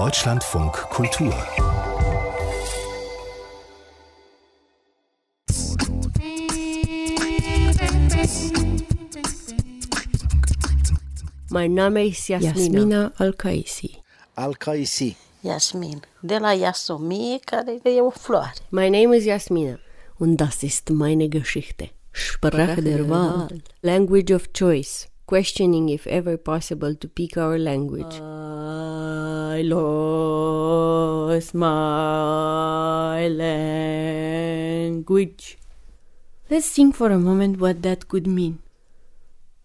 Deutschlandfunk Kultur. Mein Name ist Jasmina. Jasmina Al-Kaisi. Al-Kaisi. Yasmin, de la Yasomie, care e o floare. My name is Jasmina und das ist meine Geschichte. Sprache der Wahl. Language of choice. Questioning if ever possible to pick our language. I lost my language. Let's think for a moment what that could mean.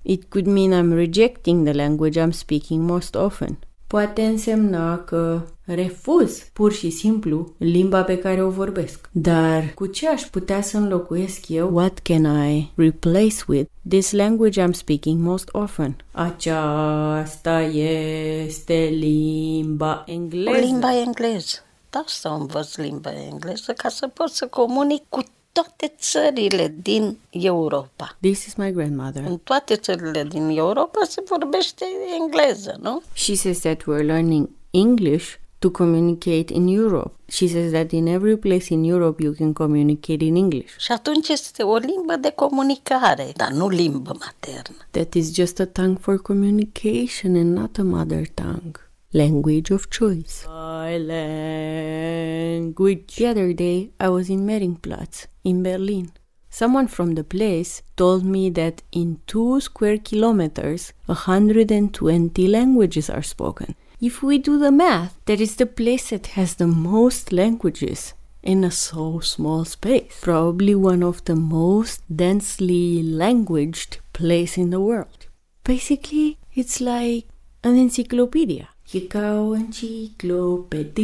It could mean I'm rejecting the language I'm speaking most often. Poate însemna că refuz pur și simplu limba pe care o vorbesc. Dar cu ce aș putea să înlocuiesc eu? What can I replace with this language I'm speaking most often? Aceasta este limba engleză. Limba engleză. Da, să învăț limba engleză ca să pot să comunic cu toate țările din Europa. This is my grandmother. În toate țările din Europa se vorbește engleză, nu? She says that we're learning English to communicate in Europe. She says that in every place in Europe you can communicate in English. Și atunci este o limbă de comunicare, dar nu limbă maternă. That is just a tongue for communication and not a mother tongue. Language of choice. My language. The other day I was in Mehringplatz in Berlin. Someone from the place told me that in two square kilometers, 120 languages are spoken. If we do the math, that is the place that has the most languages in a so small space. Probably one of the most densely languaged place in the world. Basically, it's like an encyclopedia.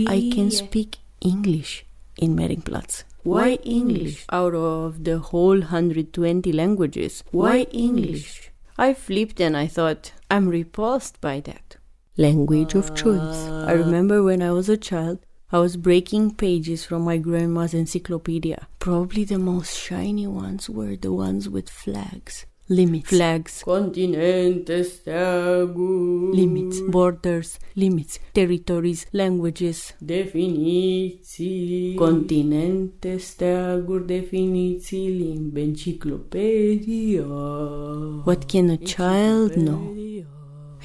I can speak English in Mehringplatz. Why English? Out of the whole 120 languages. Why English? I flipped and I thought, I'm repulsed by that. Language of choice. I remember when I was a child, I was breaking pages from my grandma's encyclopedia. Probably the most shiny ones were the ones with flags. Limits. Flags. Continente steaguri. Limits. Borders. Limits. Territories. Languages. Definiții. Continente, steaguri, definiții, limbi, enciclopedia. What can a child know?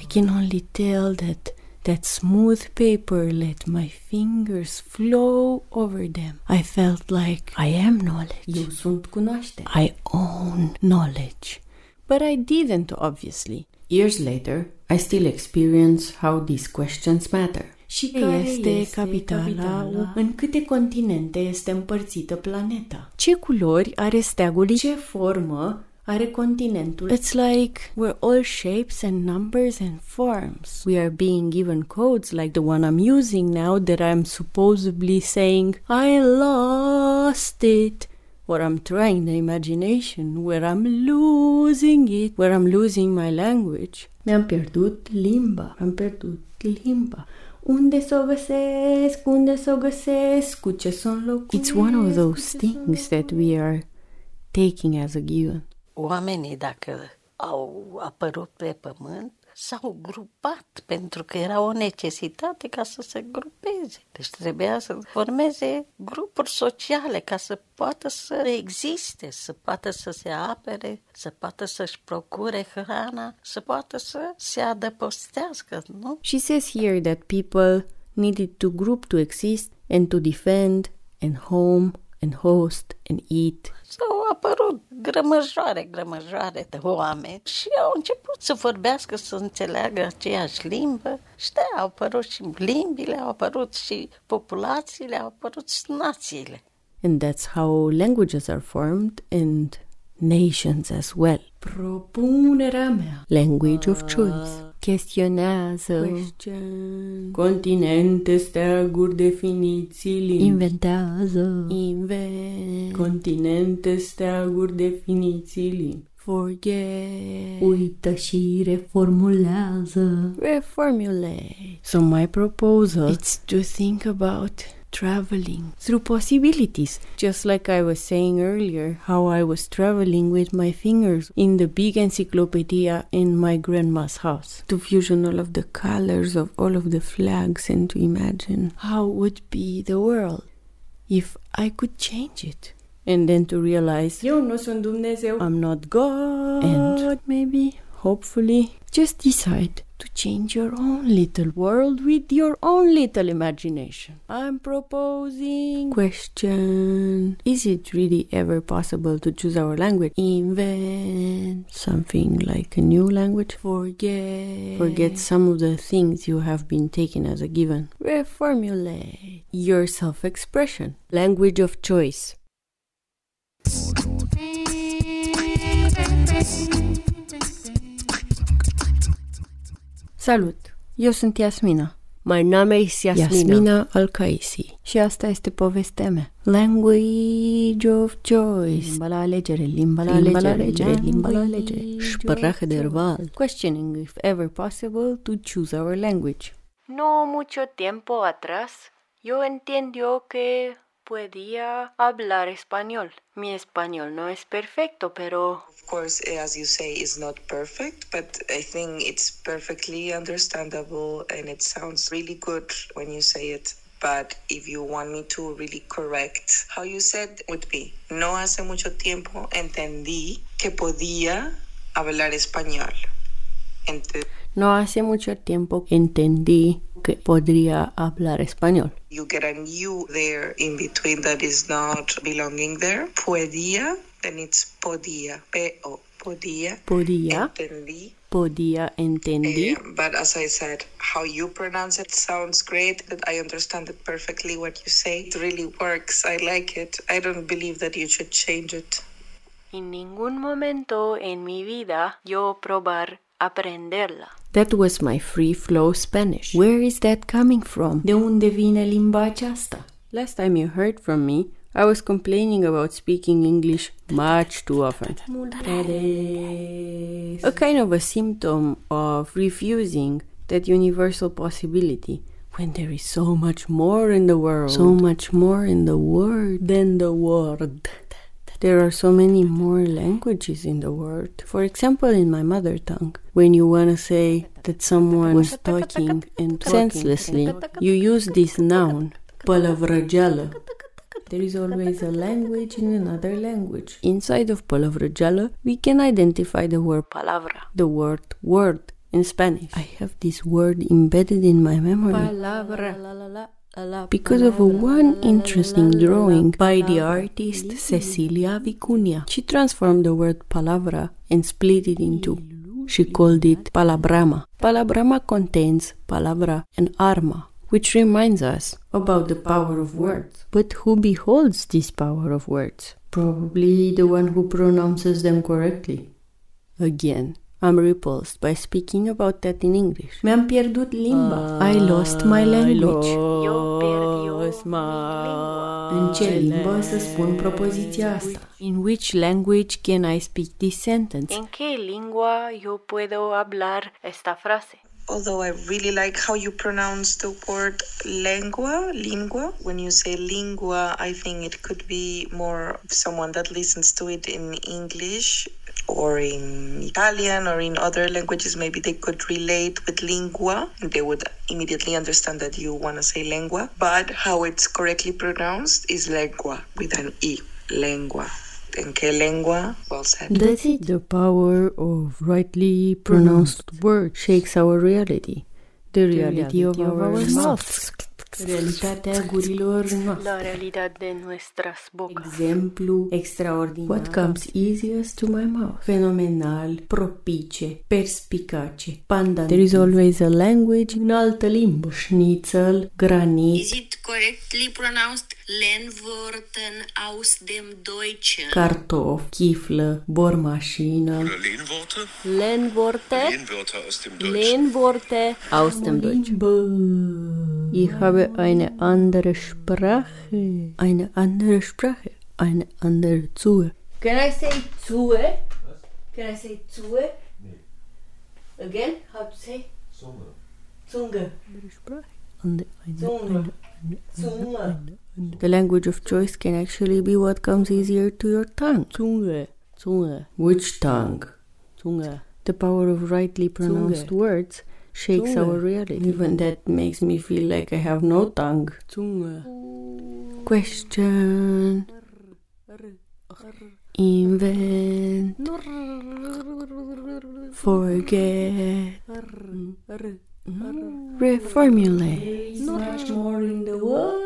I can only tell that that smooth paper let my fingers flow over them. I felt like I am knowledge. Eu sunt cunoaștere. I own knowledge. But I didn't, obviously. Years later, I still experience how these questions matter. Și care este, este capitala? capitala? În câte continente este împărțită planeta? Ce culori are steagul? Ce formă are continentul? It's like we're all shapes and numbers and forms. We are being given codes like the one I'm using now that I'm supposedly saying, I lost it or I'm trying the imagination, where I'm losing it, where I'm losing my language. Mi-am pierdut limba, am pierdut limba. Unde să o găsesc, unde să o găsesc, cu ce să It's one of those things that we are taking as a given. Oamenii, dacă au apărut pe pământ, s-au grupat pentru că era o necesitate ca să se grupeze. Deci trebuia să formeze grupuri sociale ca să poată să existe, să poată să se apere, să poată să-și procure hrana, să poată să se adăpostească, nu? She says here that people needed to group to exist and to defend and home and host and eat. S-au apărut grămăjoare, grămăjoare de oameni și au început să vorbească, să înțeleagă aceeași limbă și de au apărut și limbile, au apărut și populațiile, au apărut și națiile. And that's how languages are formed and nations as well. Propunerea mea. Language of choice. Chestionează. Question. Continente, steaguri, definiții, limbi. Inventează. Invent. Continente, steaguri, definiții, limbi. Forget. Uită și reformulează. Reformulate. So my proposal is to think about traveling through possibilities. Just like I was saying earlier, how I was traveling with my fingers in the big encyclopedia in my grandma's house to fusion all of the colors of all of the flags and to imagine how would be the world if I could change it. And then to realize, Eu nu sunt Dumnezeu, I'm not God, and maybe, hopefully, just decide to change your own little world with your own little imagination. I'm proposing question Is it really ever possible to choose our language? Invent something like a new language? Forget forget some of the things you have been taken as a given. Reformulate your self-expression. Language of choice. Salut! Eu sunt Yasmina. My name is Yasmina. Yasmina Al-Kaisi. Și asta este povestea mea. Language of choice. Limba la alegere, limba la limba alegere, alegere limba la alegere. Sprache der Wahl. Questioning if ever possible to choose our language. No mucho tiempo atrás, yo entiendo que podía hablar español. Mi español no es perfecto, pero... Of course, as you say, it's not perfect, but I think it's perfectly understandable and it sounds really good when you say it. But if you want me to really correct how you said, would be, no hace mucho tiempo entendí que podía hablar español. No hace mucho tiempo entendí que podría hablar español. You get a new there in between that is not belonging there. Podía, then it's podía. P-O. Podía. Podía. Entendí. Podía, entendí. Uh, but as I said, how you pronounce it sounds great. That I understand it perfectly what you say. It really works. I like it. I don't believe that you should change it. En ningún momento en mi vida yo probar aprenderla. That was my free flow Spanish. Where is that coming from? De unde vine limba aceasta? Last time you heard from me, I was complaining about speaking English much too often. A kind of a symptom of refusing that universal possibility when there is so much more in the world. So much more in the world than the word. There are so many more languages in the world. For example, in my mother tongue, when you want to say that someone was talking and senselessly, you use this noun, palavrăgeală. There is always a language in another language. Inside of palavrăgeală, we can identify the word palabra, the word word in Spanish. I have this word embedded in my memory. Palabra because of a one interesting drawing by the artist Cecilia Vicuña. She transformed the word palabra and split it in two. She called it palabrama. Palabrama contains palabra and arma, which reminds us about the power of words. But who beholds this power of words? Probably the one who pronounces them correctly. Again, I'm repulsed by speaking about that in English. Mi-am pierdut limba. Ah, I lost my language. Eu pierd În ce limbă să spun propoziția asta? In which language can I speak this sentence? En qué lengua yo puedo hablar esta frase? although I really like how you pronounce the word lengua, lingua. When you say lingua, I think it could be more someone that listens to it in English or in Italian or in other languages. Maybe they could relate with lingua and they would immediately understand that you want to say lengua. But how it's correctly pronounced is lengua with an E, lengua. en qué lengua well said. That's it. The power of rightly pronounced mm. words shakes our reality. The reality, the reality of, of, our, our mouths. Realitatea gurilor noastre. La realidad de nuestras bocas. Exemplu extraordinar. What comes easiest to my mouth. Fenomenal, propice, perspicace, pandan. There is always a language în altă limbă. Schnitzel, granit. Is it correctly pronounced Lehnworten aus dem Deutschen? Kartoff, Kifle, Bohrmaschine. Lehnworte? Lehnworte. Lehnwörter aus dem Deutschen. Lehnworte aus dem Deutschen. Ich habe eine andere Sprache. Eine andere Sprache. Eine andere Zunge. Can I say Zunge? Can I say Zunge? Nee. Again? How to say? Zunge. Zunge. Andere Sprache. The language of choice can actually be what comes easier to your tongue. Zunge. Zunge. Which tongue? Zunge. The power of rightly pronounced Zunge. words shakes Zunge. our reality. Even that makes me feel like I have no tongue. Zunge. Question. Invent. Forget. Reformulate. Much more in the world.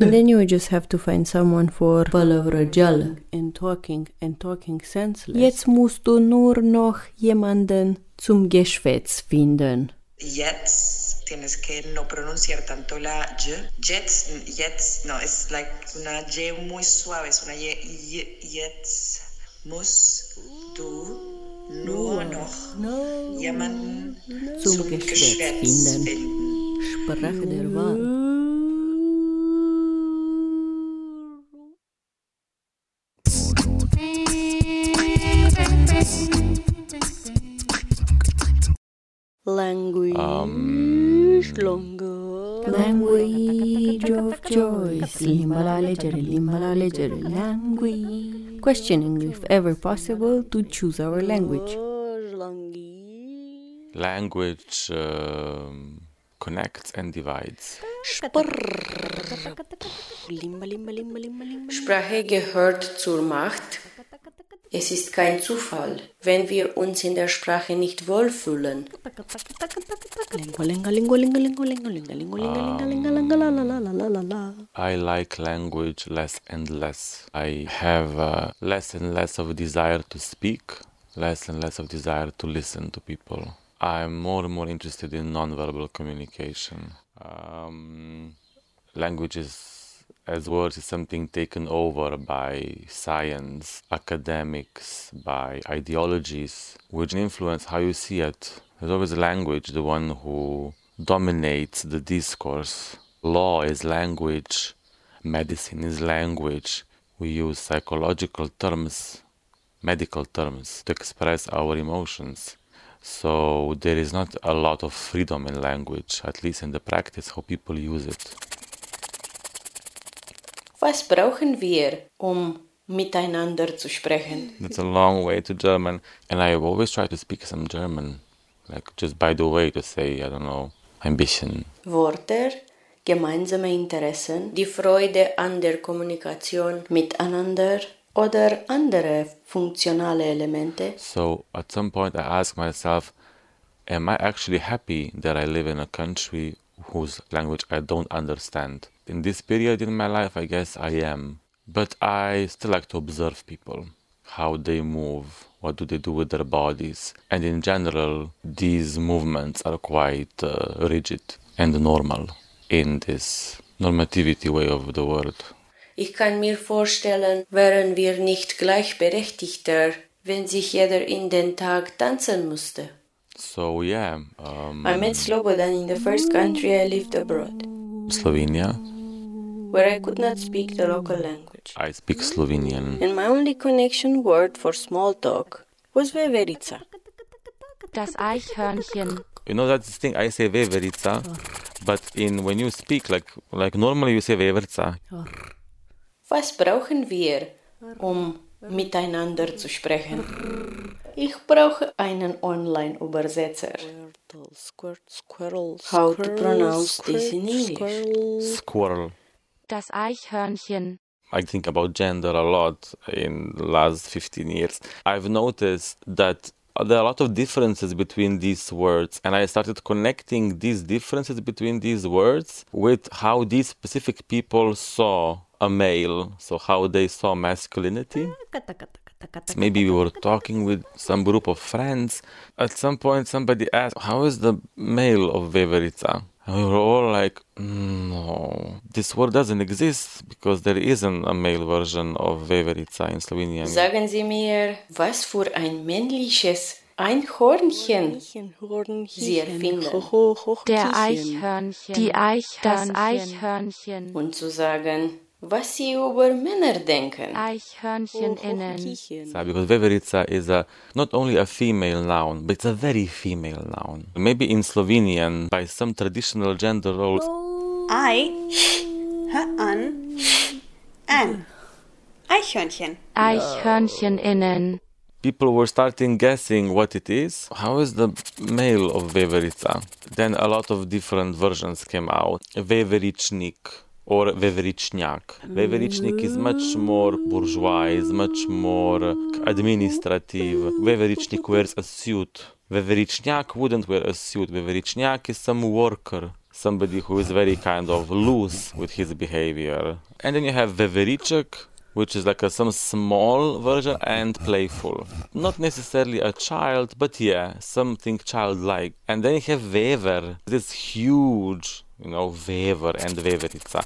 And then you just have to find someone for Palavrageală and talking and talking senseless. Jetzt musst du nur noch jemanden zum Geschwätz finden. Jetzt tienes que no pronunciar tanto la y. Jetzt, jetzt, no, es like una y muy suave, es una y, y jetzt musst du nur noch jemanden Zum Geschwätz finden. Sprache der Wahl. Language Um, longer. Language of choice. Limba la alegere, limba la alegere. Language. Questioning if ever possible to choose our language. Language. language um, connects and divides. Sprache gehört zur Macht. Es ist kein Zufall, wenn wir uns in der Sprache nicht wohlfühlen. Um, I like language less and less. I have uh, less and less of desire to speak, less and less of desire to listen to people. I'm more and more interested in nonverbal communication. Um, language as words is something taken over by science, academics, by ideologies, which influence how you see it. There's always language, the one who dominates the discourse. Law is language, medicine is language. We use psychological terms, medical terms, to express our emotions. So there is not a lot of freedom in language, at least in the practice, how people use it. Was brauchen wir, um miteinander zu sprechen? It's a long way to German, and I always try to speak some German, like just by the way to say, I don't know, ein bisschen. Wörter, gemeinsame Interessen, die Freude an der Kommunikation miteinander oder andere funktionale Elemente. So at some point, I ask myself, am I actually happy that I live in a country whose language I don't understand? In this period in my life, I guess I am. But I still like to observe people, how they move, what do they do with their bodies. And in general, these movements are quite uh, rigid and normal in this normativity way of the world. Ich kann mir vorstellen, wären wir nicht gleichberechtigter, wenn sich jeder in den Tag tanzen musste. So yeah, um, I met Slobodan in the first country I lived abroad, Slovenia. where I could not speak the local language. I speak Slovenian. And my only connection word for small talk was veverica. Das Eichhörnchen. You know that's the thing I say veverica, but in when you speak like like normally you say veverca. Was brauchen wir, um miteinander zu sprechen? Ich brauche einen Online-Übersetzer. How to squirrel, pronounce squirrel, this in English? squirrel. Squirrel. Das Eichhörnchen. I think about gender a lot in the last 15 years. I've noticed that Uh, there are a lot of differences between these words, and I started connecting these differences between these words with how these specific people saw a male, so how they saw masculinity. Maybe we were talking with some group of friends. At some point, somebody asked, How is the male of Veverica? And we were all like, No, this word doesn't exist because there isn't a male version of Veverica in Slovenian. Sagen Sie mir, was für ein männliches Einhornchen Sie erfinden. Der Eichhörnchen. Die Eichhörnchen. Das Eichhörnchen. und zu sagen, Was Sie über Männer denken? Eichhörncheninnen. So, because Veverica is a, not only a female noun, but it's a very female noun. Maybe in Slovenian, by some traditional gender roles. I, her an, an. Eichhörnchen. Eichhörncheninnen. people were starting guessing what it is. How is the male of Veverica? Then a lot of different versions came out. Veverichnik or Veverichniak. Veverichnik is much more bourgeois, much more administrative. Veverichnik wears a suit. Veverichniak wouldn't wear a suit. Veverichniak is some worker. Somebody who is very kind of loose with his behavior. And then you have Veverichek, which is like a, some small version and playful. Not necessarily a child, but yeah, something childlike. And then you have Wever, this huge, you know, Wever and Weverica,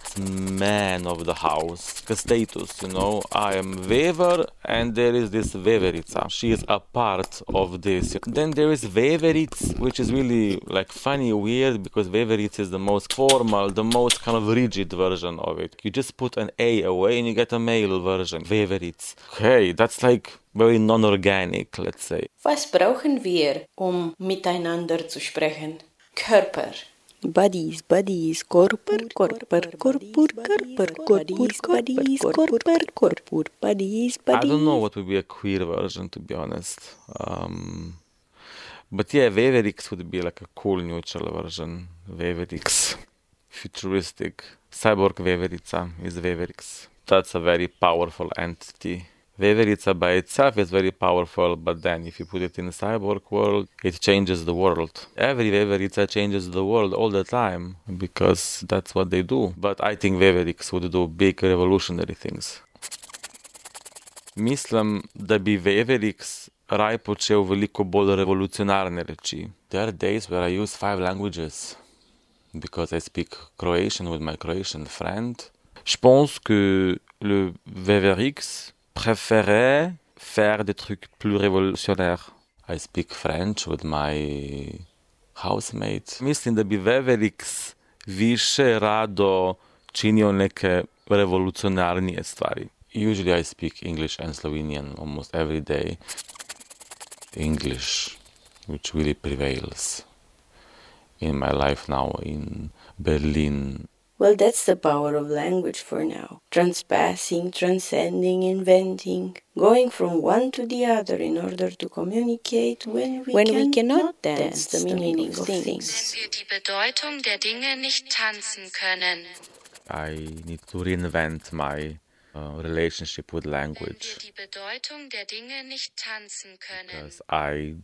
man of the house, the status, you know, I am Wever and there is this Weverica. She is a part of this. Then there is Weveritz, which is really like funny, weird, because Weveritz is the most formal, the most kind of rigid version of it. You just put an A away and you get a male version, Weveritz. Okay, that's like very non-organic, let's say. Was brauchen wir, um miteinander zu sprechen? Körper. Buddies, buddies, korper, korper, korpur, korper, korpur, buddies, korper, korpur, buddies, I buddies. don't know what would be a queer version, to be honest. Um, but yeah, Weverix would be like a cool neutral version. Weverix. Futuristic. Cyborg Weverica is Weverix. That's a very powerful entity. Weverica by itself is very powerful, but then if you put it in cyborg world, it changes the world. Every Weverica changes the world all the time because that's what they do. But I think Weverix would do big revolutionary things. Mislim, da bi Weverix raj počel veliko bolj revolucionarne reči. There are days where I use five languages because I speak Croatian with my Croatian friend. Je pense que le Weverix préférait faire des trucs plus révolutionnaires. I speak French with my housemate. Mislim da bi Weverix više rado činio neke revolucionarnije stvari. Usually I speak English and Slovenian almost every day. English, which really prevails in my life now in Berlin. Well, that's the power of language for now. Transpassing, transcending, inventing, going from one to the other in order to communicate when we, When we cannot cannot dance the meaning of things. Wenn wir die Bedeutung der Dinge nicht tanzen können. I need to reinvent my uh, relationship with Wenn wir language die Bedeutung der Dinge nicht tanzen können. because I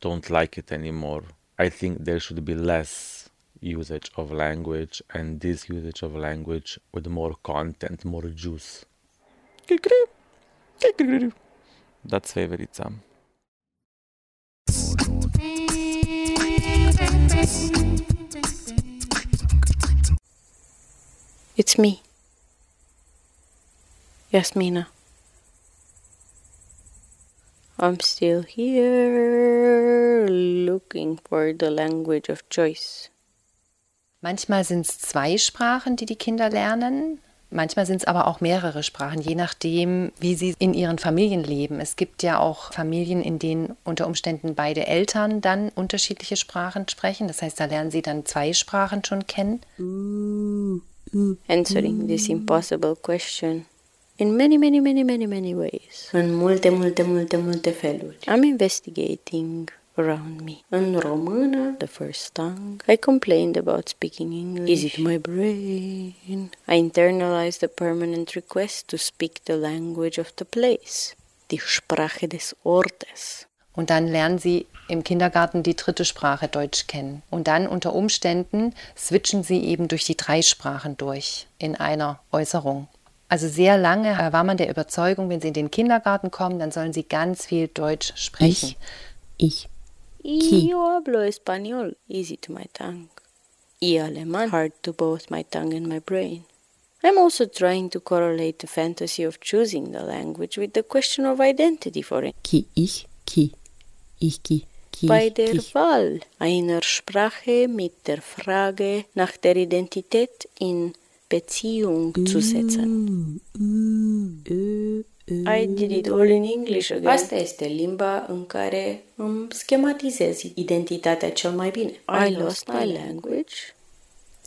don't like it anymore. I think there should be less usage of language and this usage of language with more content, more juice. That's Weverica. It's me, Yasmina. I'm still here looking for the language of choice. Manchmal sind es zwei Sprachen, die die Kinder lernen. Manchmal sind es aber auch mehrere Sprachen, je nachdem, wie sie in ihren Familien leben. Es gibt ja auch Familien, in denen unter Umständen beide Eltern dann unterschiedliche Sprachen sprechen. Das heißt, da lernen sie dann zwei Sprachen schon kennen. Answering this impossible question in many, many, many, many, many ways. În multe, multe, multe, multe feluri. I'm investigating around me. În română, the first tongue, I complained about speaking English. Is it my brain? I internalized the permanent request to speak the language of the place. Die Sprache des Ortes. Und dann lernen sie im Kindergarten die dritte Sprache Deutsch kennen. Und dann unter Umständen switchen sie eben durch die drei Sprachen durch in einer Äußerung. Also sehr lange war man der Überzeugung, wenn sie in den Kindergarten kommen, dann sollen sie ganz viel Deutsch sprechen. Ich. Yo hablo español, easy to my tongue. Y alemán, hard to both my tongue and my brain. I'm also trying to correlate the fantasy of choosing the language with the question of identity for it. Ki ich, ki. Ich, ki. Bei der. Wahl einer Sprache mit der Frage nach der Identität in Beziehung zu setzen. I did it all in English again. Asta este limba în care îmi schematizez identitatea cel mai bine. I lost my language.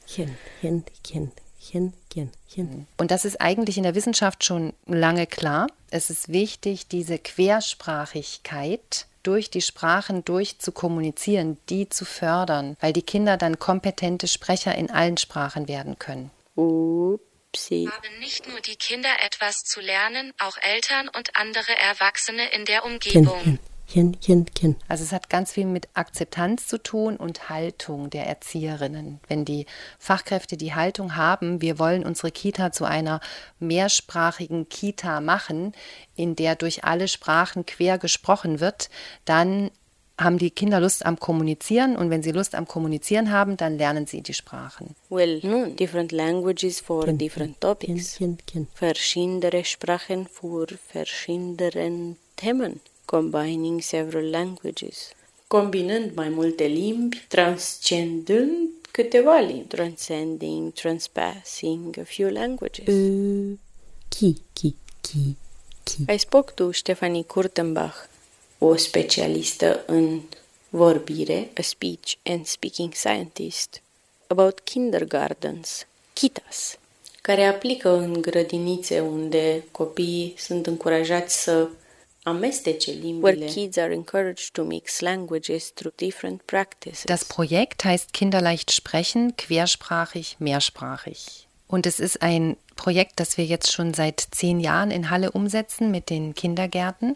Kind, kind, kind. Kind, kind, kind. Und das ist eigentlich in der Wissenschaft schon lange klar. Es ist wichtig, diese Quersprachigkeit durch die Sprachen durch zu kommunizieren, die zu fördern, weil die Kinder dann kompetente Sprecher in allen Sprachen werden können. Upsi. Haben nicht nur die Kinder etwas zu lernen, auch Eltern und andere Erwachsene in der Umgebung. Kind, kind, kind. Also es hat ganz viel mit Akzeptanz zu tun und Haltung der Erzieherinnen. Wenn die Fachkräfte die Haltung haben, wir wollen unsere Kita zu einer mehrsprachigen Kita machen, in der durch alle Sprachen quer gesprochen wird, dann haben die Kinder Lust am Kommunizieren und wenn sie Lust am Kommunizieren haben, dann lernen sie die Sprachen. Well, no, different languages for Kind, different topics. kind, kind. Verschiedene Sprachen für verschiedene Themen. Combining several languages. Combinând mai multe limbi, transcendând câteva limbi. Transcending, transpassing a few languages. Ki, ki, ki, ki. Ai spoke tu, Stephanie Kurtenbach, o specialistă în vorbire, a speech and speaking scientist, about kindergartens, kitas, care aplică în grădinițe unde copiii sunt încurajați să amestece limbile. Where kids are encouraged to mix languages through different practices. Das Projekt heißt Kinderleicht sprechen, quersprachig, mehrsprachig. Und es ist ein Projekt, das wir jetzt schon seit zehn Jahren in Halle umsetzen mit den Kindergärten.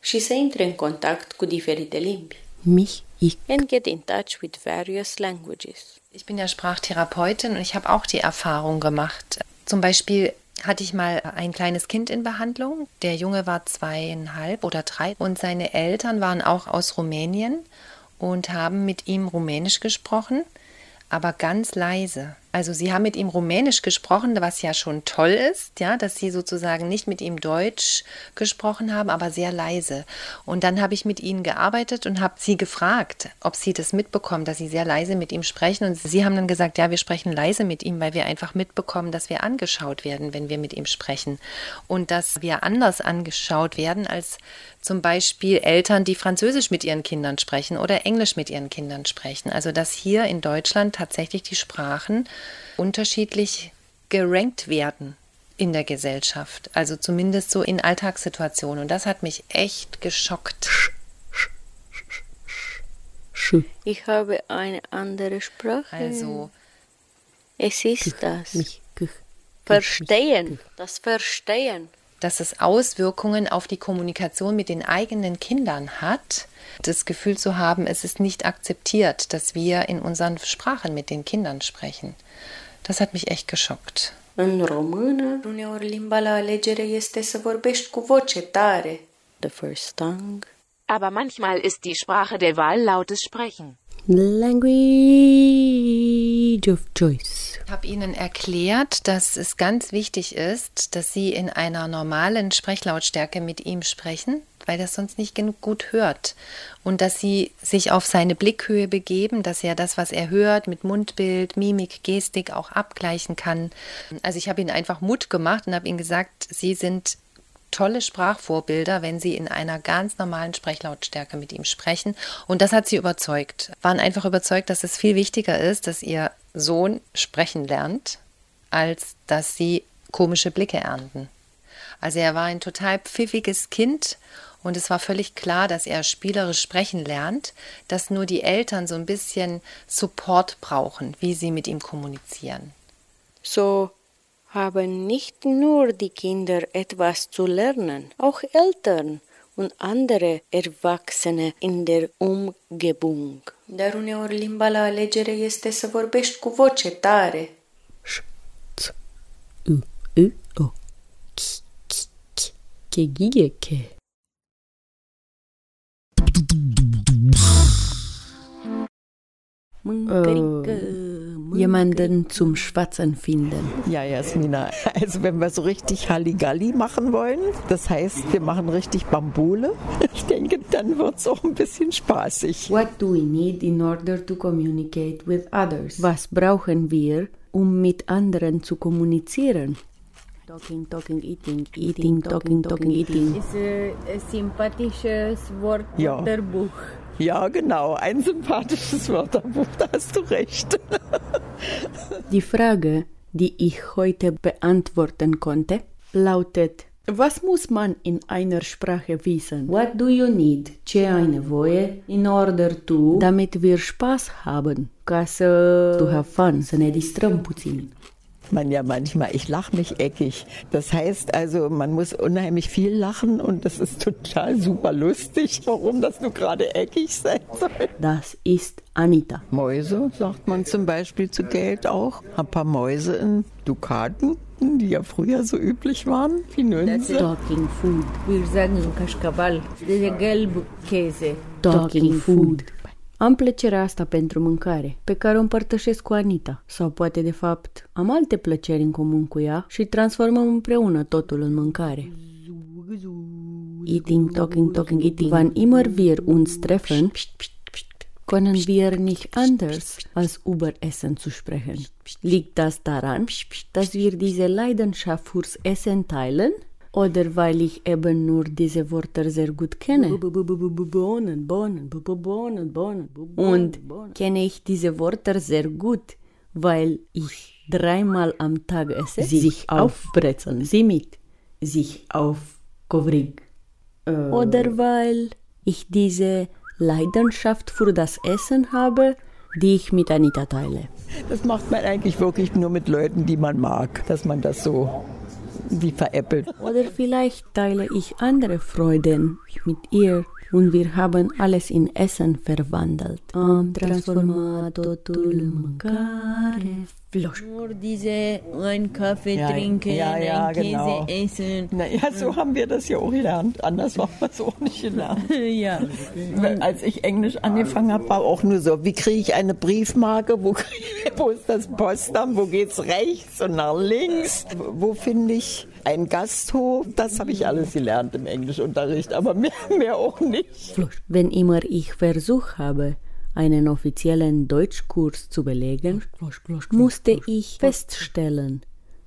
și să intre în contact cu diferite limbi. Mich, ich, And get in touch with various languages. Ich bin ja Sprachtherapeutin und ich habe auch die Erfahrung gemacht. Zum Beispiel hatte ich mal ein kleines Kind in Behandlung. Der Junge war zweieinhalb oder drei und seine Eltern waren auch aus Rumänien und haben mit ihm Rumänisch gesprochen, aber ganz leise. Also sie haben mit ihm Rumänisch gesprochen, was ja schon toll ist, ja, dass sie sozusagen nicht mit ihm Deutsch gesprochen haben, aber sehr leise. Und dann habe ich mit ihnen gearbeitet und habe sie gefragt, ob sie das mitbekommen, dass sie sehr leise mit ihm sprechen. Und sie haben dann gesagt, ja, wir sprechen leise mit ihm, weil wir einfach mitbekommen, dass wir angeschaut werden, wenn wir mit ihm sprechen. Und dass wir anders angeschaut werden als zum Beispiel Eltern, die Französisch mit ihren Kindern sprechen oder Englisch mit ihren Kindern sprechen. Also dass hier in Deutschland tatsächlich die Sprachen unterschiedlich gerankt werden in der Gesellschaft. Also zumindest so in Alltagssituationen. Und das hat mich echt geschockt. sch, Ich habe eine andere Sprache. Also es ist das. Verstehen. Das Verstehen. Dass es Auswirkungen auf die Kommunikation mit den eigenen Kindern hat, das Gefühl zu haben, es ist nicht akzeptiert, dass wir in unseren Sprachen mit den Kindern sprechen. Das hat mich echt geschockt. În română, uneori limba la alegere este să vorbești cu voce tare. The first tongue. Aber manchmal ist die Sprache der Wahl lautes Sprechen. Language of choice. Ich habe Ihnen erklärt, dass es ganz wichtig ist, dass Sie in einer normalen Sprechlautstärke mit ihm sprechen, weil das sonst nicht genug gut hört. Und dass Sie sich auf seine Blickhöhe begeben, dass er das, was er hört, mit Mundbild, Mimik, Gestik auch abgleichen kann. Also ich habe Ihnen einfach Mut gemacht und habe Ihnen gesagt, Sie sind tolle Sprachvorbilder, wenn sie in einer ganz normalen Sprechlautstärke mit ihm sprechen. Und das hat sie überzeugt. Waren einfach überzeugt, dass es viel wichtiger ist, dass ihr Sohn sprechen lernt, als dass sie komische Blicke ernten. Also er war ein total pfiffiges Kind und es war völlig klar, dass er spielerisch sprechen lernt, dass nur die Eltern so ein bisschen Support brauchen, wie sie mit ihm kommunizieren. So haben nicht nur die Kinder etwas zu lernen, auch Eltern und andere Erwachsene in der Umgebung. Dar uneori limba la alegere este să vorbești cu voce tare. Sch, ц, u, u, o. Ki, ki, ki, ke, gie, ke. Mâncărică, jemanden zum Schwatzen finden. Ja, Jasmina, also wenn wir so richtig Halligalli machen wollen, das heißt, wir machen richtig Bambule, ich denke, dann wird es auch ein bisschen spaßig. What do we need in order to communicate with others? Was brauchen wir, um mit anderen zu kommunizieren. Talking, talking, eating, eating, talking, talking, eating. Ist ein sympathisches Wörterbuch. Ja. Ja, genau, ein sympathisches Wörterbuch, da hast du recht. Die Frage, die ich heute beantworten konnte, lautet, was muss man in einer Sprache wissen? What do you need? Ce ai nevoie in order to, damit wir Spaß haben, ca să to have fun, să ne distrăm puțin. Man ja manchmal, ich lache mich eckig. Das heißt also, man muss unheimlich viel lachen und das ist total super lustig, warum das nur gerade eckig sein soll. Das ist Anita. Mäuse, sagt man zum Beispiel zu Geld auch. Ein paar Mäuse in Dukaten, die ja früher so üblich waren, wie Nünse. Talking food. Wir sagen cașcaval, de gelb Käse. Talking food. Am plăcerea asta pentru mâncare, pe care o împărtășesc cu Anita. Sau poate, de fapt, am alte plăceri în comun cu ea și transformăm împreună totul în mâncare. Eating, talking, talking, eating. Wann immer wir uns treffen, können wir nicht anders als über Essen zu sprechen. Liegt das daran, dass wir diese Leidenschaft fürs Essen teilen? Oder weil ich eben nur diese Wörter sehr gut kenne. Bohnen, Bohnen, Bohnen, Bohnen. Und kenne ich diese Wörter sehr gut, weil ich dreimal am Tag esse. Sich aufbrezeln, sie mit. Sich aufkovrig. Oder weil ich diese Leidenschaft für das Essen habe, die ich mit Anita teile. Das macht man eigentlich wirklich nur mit Leuten, die man mag, dass man das so wie veräppelt. Oder vielleicht teile ich andere Freuden mit ihr und wir haben alles in Essen verwandelt. Am transformat totul mâncare. Flosch. Nur diese einen Kaffee Ja, trinken, ja, ja, einen Käse genau. essen. Naja, so haben wir das ja auch gelernt. Anders haben wir es auch nicht gelernt. ja. Als ich Englisch angefangen habe, war auch nur so, wie kriege ich eine Briefmarke, wo, krieg- wo ist das Postamt, wo geht's rechts und nach links, wo finde ich einen Gasthof, das habe ich alles gelernt im Englischunterricht, aber mehr, mehr auch nicht. Wenn immer ich versucht habe, einen offiziellen Deutschkurs zu belegen, musste ich feststellen,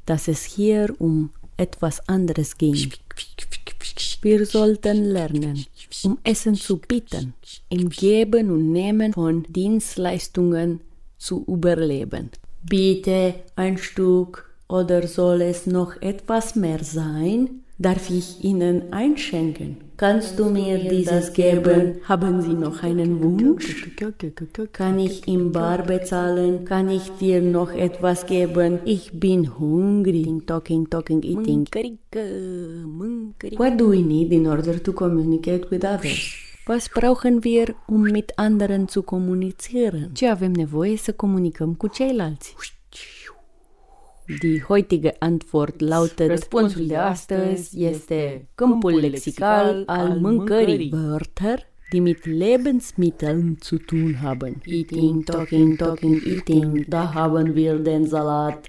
dass es hier um etwas anderes ging. Wir sollten lernen, um Essen zu bieten, im Geben und Nehmen von Dienstleistungen zu überleben. Bitte ein Stück oder soll es noch etwas mehr sein? Darf ich Ihnen einschenken? Kannst du mir dieses geben? Haben Sie noch einen Wunsch? Kann ich im Bar bezahlen? Kann ich dir noch etwas geben? Ich bin hungrig. Talking, talking, eating. What do we need in order to communicate with others? Was brauchen wir, um mit anderen zu kommunizieren? Ce avem nevoie să comunicăm cu ceilalți? Die heutige Antwort lautet, răspunsul de astăzi este câmpul lexical al mâncării. Wörter, die mit Lebensmitteln zu tun haben. Eating, talking, talking, eating. Da haben wir den Salat.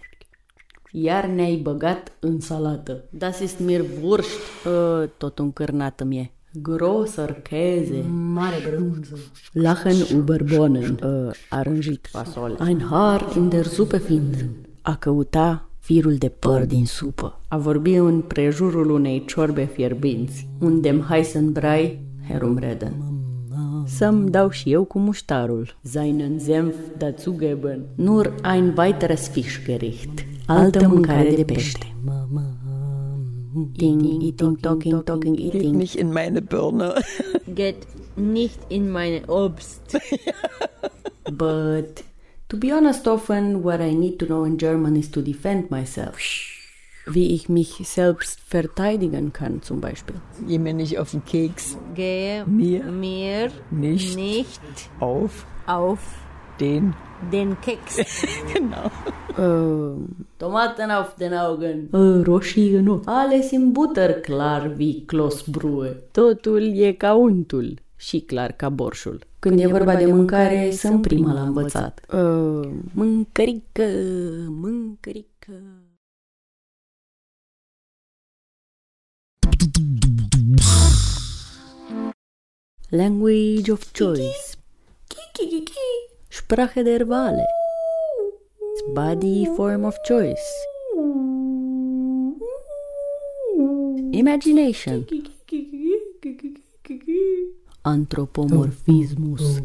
Iar ne-ai băgat în salată. Das ist mir wurscht. Uh, tot încărnată mie. Großer Käse. Mare brânză. Lachen über Bohnen. Uh, arânjit fasole. Ein Haar in der Suppe finden. A căuta firul de păr din supă. A vorbi în prejurul unei ciorbe fierbinți. Un dem heißen Brei herumreden. Să-mi dau și eu cu muștarul. Seinen Senf dazugeben. Nur ein weiteres Fischgericht. Altă mâncare de pește. Eating, eating, talking, talking, Geht eating. nicht in meine Birne. Geht nicht in meine Obst. But to be honest, often what I need to know in German is to defend myself. Wie ich mich selbst verteidigen kann, zum Beispiel. Geh mir nicht auf den Keks. Gehe Mir mir nicht nicht auf auf den. den Keks. Genau. Uh, Tomaten auf den Augen. Uh, roșii ochi. Alles in butter, clar wie Klosbrue. Totul e ca untul și clar ca borșul. Când e vorba de mâncare, sunt prima la învățat. Uh, mâncărică, mâncărică. Language of choice. Sprache der Wale. body form of choice. Imagination. Anthropomorphismus.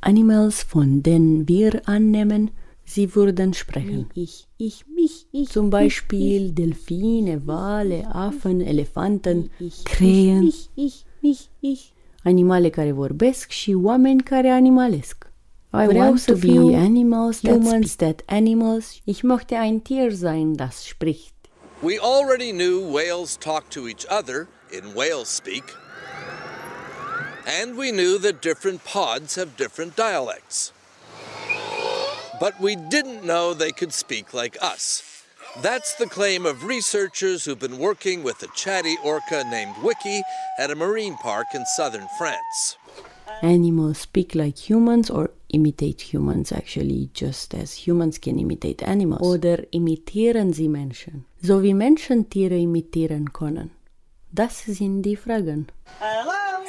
Animals, von denen wir annehmen, sie würden sprechen. Ich, ich, mich, ich. Zum Beispiel Delfine, Wale, Affen, Elefanten, Krähen. Ich, ich, mich, ich. Animale care vorbesc și oameni care animalesc. I want to be animals, humans that animals. Ich möchte ein Tier sein, das spricht. We already knew whales talk to each other in whale speak. And we knew that different pods have different dialects. But we didn't know they could speak like us. That's the claim of researchers who've been working with a chatty orca named Wiki at a marine park in southern France. Animals speak like humans or imitate humans actually, just as humans can imitate animals. Oder imitieren sie Menschen, so wie Menschen Tiere imitieren können. Das sind die Fragen. Hello!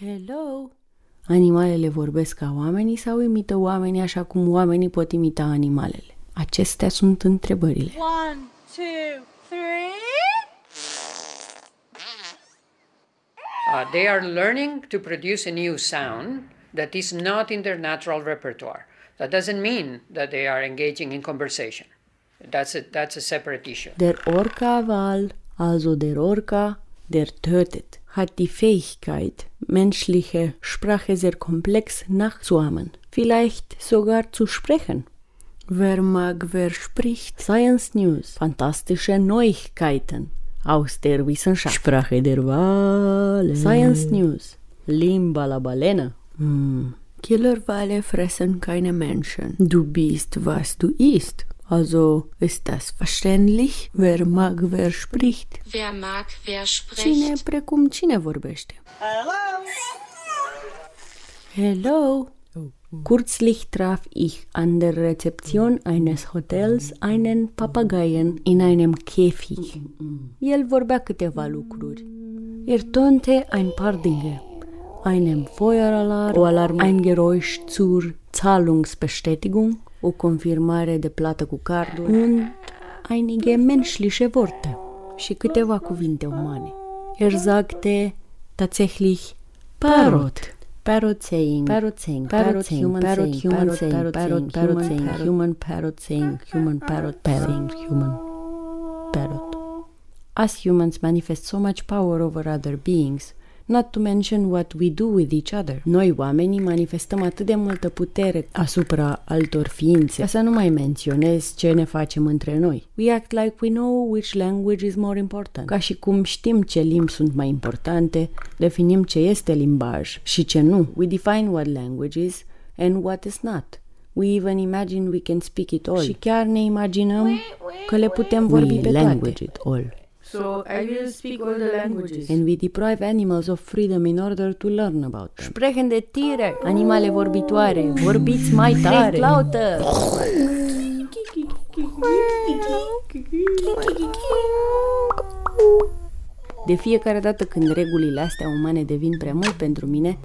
Hello! Animalele vorbesc ca oamenii sau imită oamenii așa cum oamenii pot imita animalele? Acestea sunt întrebările. One, two, three. Uh, they are learning to produce a new sound that is not in their natural repertoire. That doesn't mean that they are engaging in conversation. That's a, that's a separate issue. Der Orca-Wahl, also der Orca, der tötet, hat die Fähigkeit, menschliche Sprache sehr komplex nachzuahmen, vielleicht sogar zu sprechen. Wer mag, wer spricht. Science News. Fantastische Neuigkeiten aus der Wissenschaft. Sprache der Wale. Science News. Limba la Balena. Hm. Killerwale fressen keine Menschen. Du bist, was du isst. Also ist das verständlich? Wer mag, wer spricht? Wer mag, wer spricht? Cine precum cine vorbește? Hello! Hello! Kürzlich traf ich an der Rezeption eines Hotels einen Papageien in einem Käfig. El vorbea câteva lucruri. Er tönte ein paar Dinge. Einen Feueralarm, ein Geräusch zur Zahlungsbestätigung, o confirmare de plată cu cardul und einige menschliche Worte și câteva cuvinte umane. Er sagte tatsächlich Parrot. Parrot saying, parrot saying, parrot saying, human parrot, human saying, parrot, parrot saying, human parrot saying, human parrot saying, human parrot. Us humans manifest so much power over other beings not to mention what we do with each other. Noi, oamenii, manifestăm atât de multă putere asupra altor ființe, ca să nu mai menționez ce ne facem între noi. We act like we know which language is more important. Ca și cum știm ce limbi sunt mai importante, definim ce este limbaj și ce nu. We define what language is and what is not. We even imagine we can speak it all. Și chiar ne imaginăm că le putem vorbi we pe language it all. So I will speak all the languages. And we deprive animals of freedom in order to learn about them. Sprechen de Tiere, animale vorbitoare, vorbiți mai tare. lauter. De fiecare dată când regulile astea umane devin prea mult pentru mine,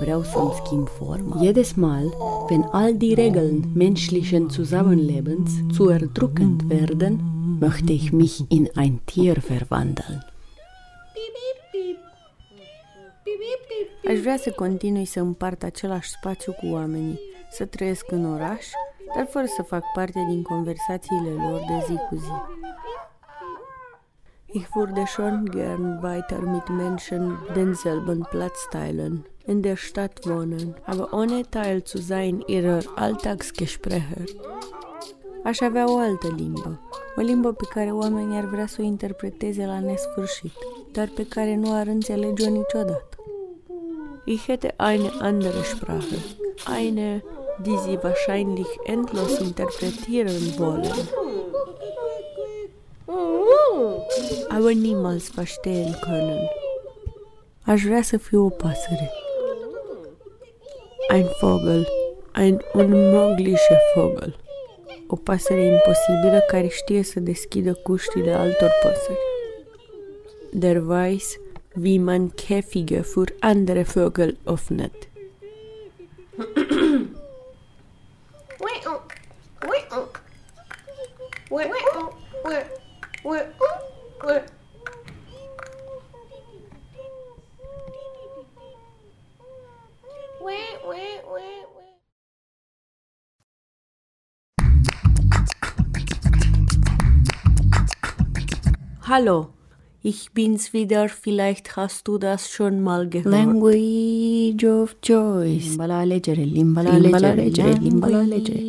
vreau să-mi schimb forma. Jedes Mal, wenn all die Regeln menschlichen Zusammenlebens zu erdrückend werden, möchte ich mich in ein Tier verwandeln. Aș vrea să continui să împart același spațiu cu oamenii, să trăiesc în oraș, dar fără să fac parte din conversațiile lor de zi cu zi. Ich würde schon gern weiter mit Menschen denselben Platz teilen, in der Stadt wohnen, aber ohne Teil zu sein ihrer Alltagsgespräche. Aș avea o altă limbă, o limbă pe care oamenii ar vrea să o interpreteze la nesfârșit, dar pe care nu ar înțelege-o niciodată. Ich hätte eine andere Sprache, eine, die sie wahrscheinlich endlos interpretieren wollen. Aber niemals verstehen können. Aș vrea să fiu o pasăre. Ein Vogel, ein unmöglicher Vogel o pasăre imposibilă care știe să deschidă cuștile altor păsări. Der weiß, wie man Käfige für andere Vögel öffnet. Hallo, ich bin's wieder, vielleicht hast du das schon mal gehört. Language of choice.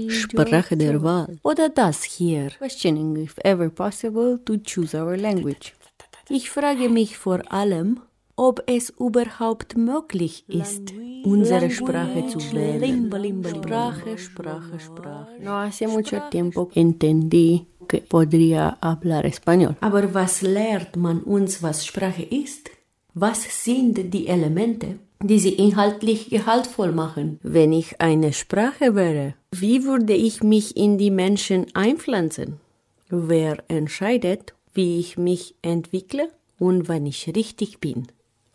Sprache der Wahl. Oder das hier. Questioning if ever possible to choose our language. Ich frage mich vor allem, ob es überhaupt möglich ist, unsere Sprache zu wählen. Sprache, Sprache, Sprache. No hace mucho tiempo entendí que podría hablar español. Aber was lehrt man uns, was Sprache ist? Was sind die Elemente, die sie inhaltlich gehaltvoll machen? Wenn ich eine Sprache wäre, wie würde ich mich in die Menschen einpflanzen? Wer entscheidet, wie ich mich entwickle und wann ich richtig bin?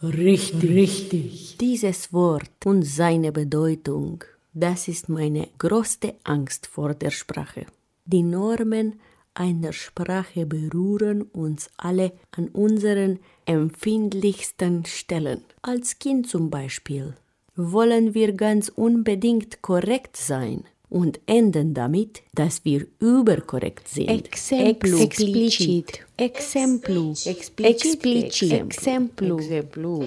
Richtig, richtig. Dieses Wort und seine Bedeutung, das ist meine größte Angst vor der Sprache. Die Normen einer Sprache berühren uns alle an unseren empfindlichsten Stellen. Als Kind zum Beispiel wollen wir ganz unbedingt korrekt sein und enden damit, dass wir überkorrekt sind. Exemplu. Explicit. Exemplu. Explicit. Exemplu.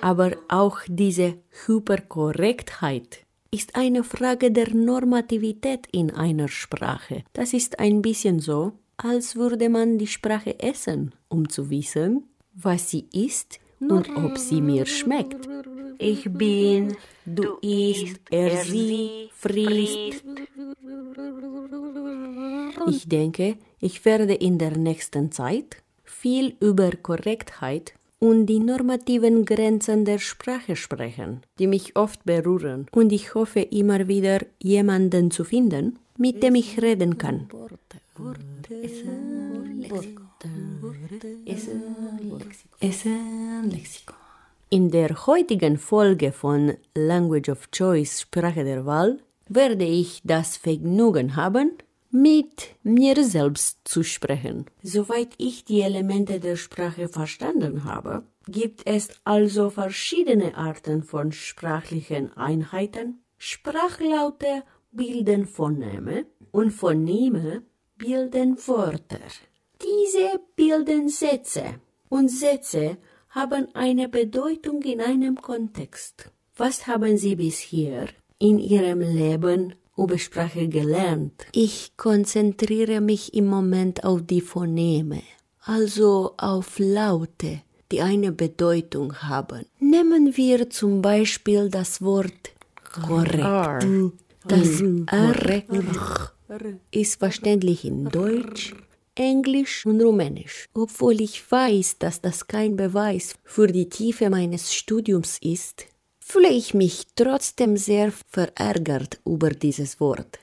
Aber auch diese Hyperkorrektheit ist eine Frage der Normativität in einer Sprache. Das ist ein bisschen so, als würde man die Sprache essen, um zu wissen, was sie ist und ob sie mir schmeckt. Ich bin, du isst, er sie frisst. Ich denke, ich werde in der nächsten Zeit viel über Korrektheit und die normativen Grenzen der Sprache sprechen, die mich oft berühren. Und ich hoffe immer wieder jemanden zu finden, mit dem ich reden kann. In der heutigen Folge von Language of Choice Sprache der Wahl werde ich das Vergnügen haben, mit mir selbst zu sprechen. Soweit ich die Elemente der Sprache verstanden habe, gibt es also verschiedene Arten von sprachlichen Einheiten. Sprachlaute bilden Phoneme und Phoneme bilden Wörter. Diese bilden Sätze und Sätze haben eine Bedeutung in einem Kontext. Was haben Sie bisher in Ihrem Leben über Sprache gelernt. Ich konzentriere mich im Moment auf die Phoneme, also auf Laute, die eine Bedeutung haben. Nehmen wir zum Beispiel das Wort korrekt. Das R ist verständlich in Deutsch, Englisch und Rumänisch. Obwohl ich weiß, dass das kein Beweis für die Tiefe meines Studiums ist, fühle ich mich trotzdem sehr verärgert über dieses Wort.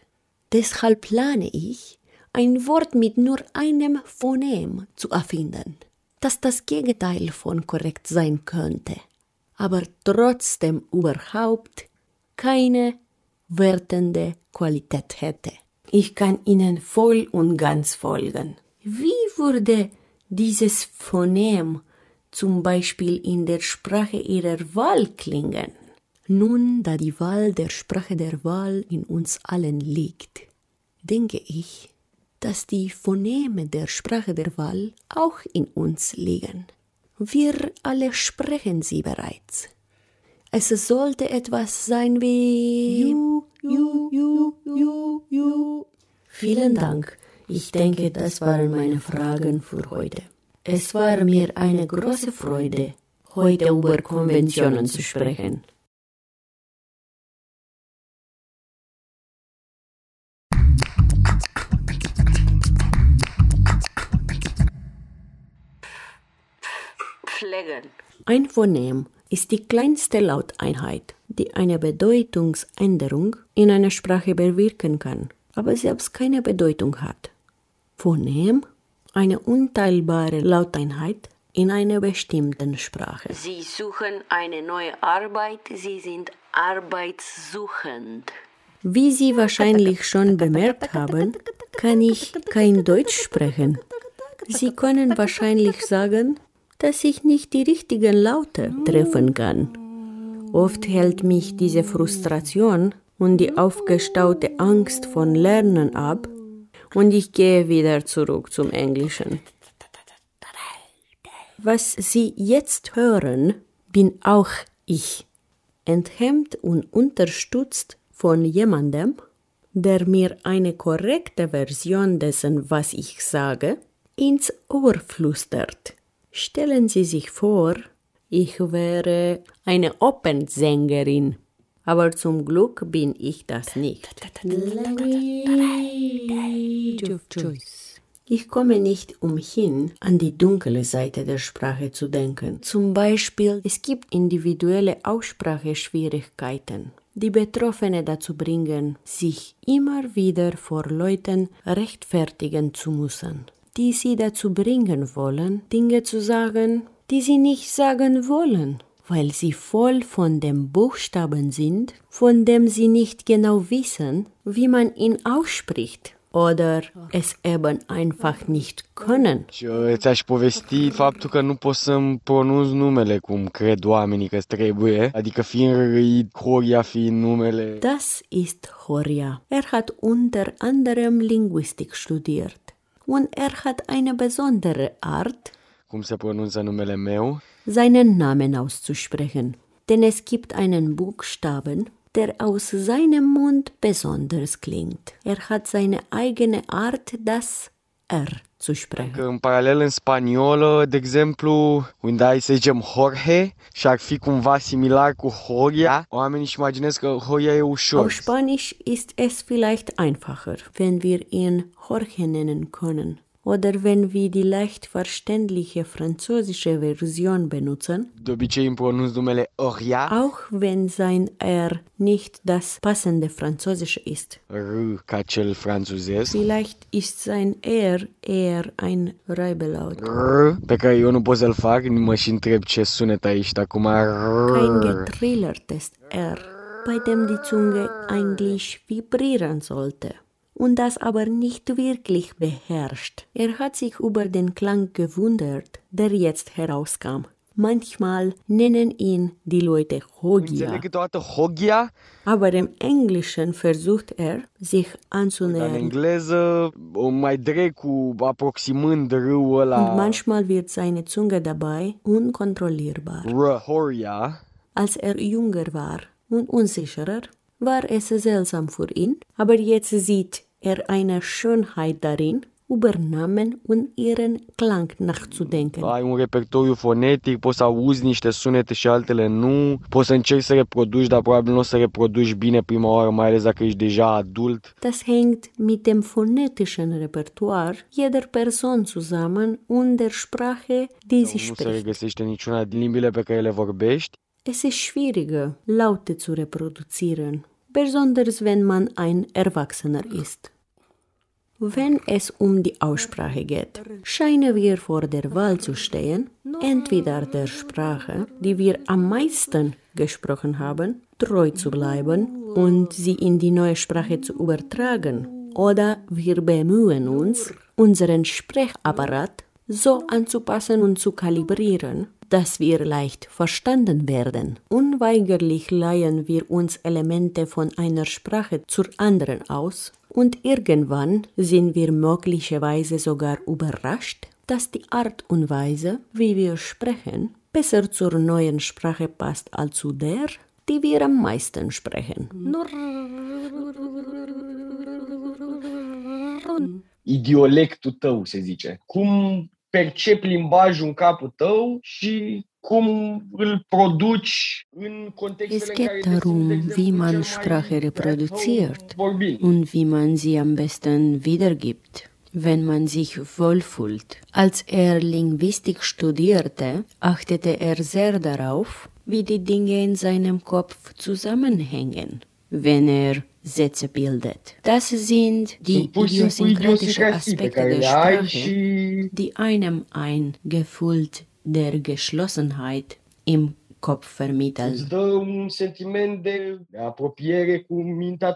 Deshalb plane ich, ein Wort mit nur einem Phonem zu erfinden, das das Gegenteil von korrekt sein könnte, aber trotzdem überhaupt keine wertende Qualität hätte. Ich kann Ihnen voll und ganz folgen. Wie würde dieses Phonem zum Beispiel in der Sprache ihrer Wahl klingen. Nun, da die Wahl der Sprache der Wahl in uns allen liegt, denke ich, dass die Phoneme der Sprache der Wahl auch in uns liegen. Wir alle sprechen sie bereits. Es sollte etwas sein wie ju, ju, ju, ju, ju. Vielen Dank. Ich denke, das waren meine Fragen für heute. Es war mir eine große Freude, heute über Konventionen zu sprechen. Pflegen. Ein Phonem ist die kleinste Lauteinheit, die eine Bedeutungsänderung in einer Sprache bewirken kann, aber selbst keine Bedeutung hat. Phonem eine unteilbare Lauteinheit in einer bestimmten Sprache. Sie suchen eine neue Arbeit, Sie sind arbeitssuchend. Wie Sie wahrscheinlich schon bemerkt haben, kann ich kein Deutsch sprechen. Sie können wahrscheinlich sagen, dass ich nicht die richtigen Laute treffen kann. Oft hält mich diese Frustration und die aufgestaute Angst von Lernen ab und ich gehe wieder zurück zum Englischen. Was Sie jetzt hören, bin auch ich, enthemmt und unterstützt von jemandem, der mir eine korrekte Version dessen, was ich sage, ins Ohr flüstert. Stellen Sie sich vor, ich wäre eine Opernsängerin, aber zum Glück bin ich das nicht. Ich komme nicht umhin, an die dunkle Seite der Sprache zu denken. Zum Beispiel, es gibt individuelle Ausspracheschwierigkeiten, die Betroffene dazu bringen, sich immer wieder vor Leuten rechtfertigen zu müssen, die sie dazu bringen wollen, Dinge zu sagen, die sie nicht sagen wollen, weil sie voll von dem Buchstaben sind, von dem sie nicht genau wissen, wie man ihn ausspricht oder es eben einfach nicht können. Ți-aș povesti faptul că nu pot să-mi pronunț numele cum cred oamenii că trebuie, adică fiind răit, Horia fiind numele. Das ist Horia. Er hat unter anderem Linguistik studiert. Und er hat eine besondere Art, seinen Namen auszusprechen. Denn es gibt einen Buchstaben, der aus seinem Mund besonders klingt. Er hat seine eigene Art, das R zu sprechen. Că în paralel în spaniolă, de exemplu, unde ai să zicem Jorge și ar fi cumva similar cu Horia, oamenii își imaginez că Horia e ușor. Auf Spanisch ist es vielleicht einfacher, wenn wir ihn Jorge nennen können. Oder wenn wir die leicht verständliche französische Version benutzen, auch wenn sein R nicht das passende Französische ist. Vielleicht ist sein R eher ein Reibelaut. R, pe care eu nu pot să-l fac, mă și întreb ce sunet aici acum. Kein R. getrillertes R, bei dem die Zunge eigentlich vibrieren sollte und das aber nicht wirklich beherrscht. Er hat sich über den Klang gewundert, der jetzt herauskam. Manchmal nennen ihn die Leute Hogia, aber im Englischen versucht er, sich anzunähern. engleză o mai drecu aproximând râul Und manchmal wird seine Zunge dabei unkontrollierbar. Horia, Als er jünger war und unsicherer, war es seltsam für ihn, aber jetzt sieht er eine Schönheit darin, über Namen und ihren Klang nachzudenken. ai un repertoriu fonetic, poți să auzi niște sunete și altele nu, poți să încerci să reproduci, dar probabil nu o să reproduci bine prima oară, mai ales dacă ești deja adult. Das hängt mit dem phonetischen Repertoire jeder Person zusammen und der Sprache, die sie Nu se spricht. regăsește niciuna din limbile pe care le vorbești. Es ist schwieriger, Laute zu reproduzieren, besonders wenn man ein Erwachsener ist. Wenn es um die Aussprache geht, scheinen wir vor der Wahl zu stehen, entweder der Sprache, die wir am meisten gesprochen haben, treu zu bleiben und sie in die neue Sprache zu übertragen, oder wir bemühen uns, unseren Sprechapparat so anzupassen und zu kalibrieren, dass wir leicht verstanden werden. Unweigerlich leihen wir uns Elemente von einer Sprache zur anderen aus und irgendwann sind wir möglicherweise sogar überrascht, dass die Art und Weise, wie wir sprechen, besser zur neuen Sprache passt als zu der, die wir am meisten sprechen. idiolectul tău, se zice. Cum percepi limbajul în capul tău și Es geht darum, wie man Sprache reproduziert. und wie man sie am besten wiedergibt, wenn man sich wohlfühlt. Als er Linguistik studierte, achtete er sehr darauf, wie die Dinge in seinem Kopf zusammenhängen, wenn er Sätze bildet. Das sind die Sunt pur și simplu idiosynkratische idiosincrasii pe Aspekte der Sprache, die einem ein gefühlt der Geschlossenheit im Kopf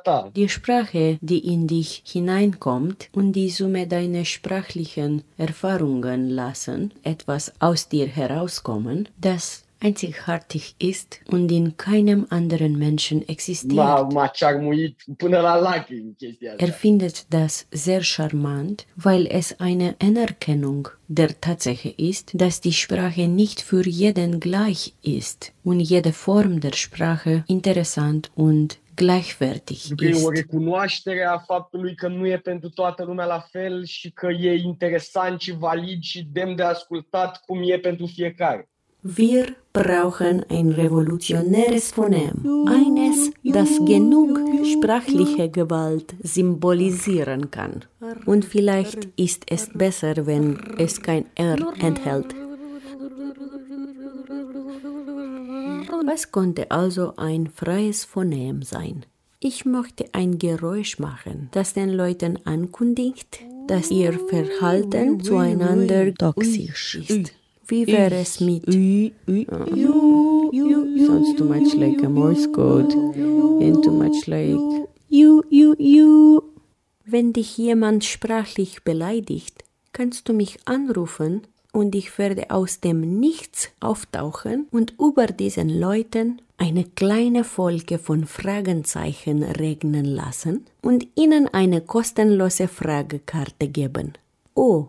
ta. Die Sprache, die in dich hineinkommt und die Summe deiner sprachlichen Erfahrungen lassen, etwas aus dir herauskommen, das einzigartig ist und in keinem anderen Menschen existiert. Er findet das sehr charmant, weil es eine Anerkennung der Tatsache ist, dass die Sprache nicht für jeden gleich ist und jede Form der Sprache interessant und gleichwertig ist. recunoaștere a faptului că nu e pentru toată lumea la fel și că e interesant și valid și demn de ascultat cum e pentru fiecare. Wir brauchen ein revolutionäres Phonem, eines, das genug sprachliche Gewalt symbolisieren kann. Und vielleicht ist es besser, wenn es kein R enthält. Was konnte also ein freies Phonem sein? Ich möchte ein Geräusch machen, das den Leuten ankündigt, dass ihr Verhalten zueinander toxisch ist. Wie wäre es mit Oh, Sounds too much like a Morse code and too much like you, you, you. Wenn dich jemand sprachlich beleidigt, kannst du mich anrufen und ich werde aus dem Nichts auftauchen und über diesen Leuten eine kleine Folge von Fragenzeichen regnen lassen und ihnen eine kostenlose Fragekarte geben. Oh,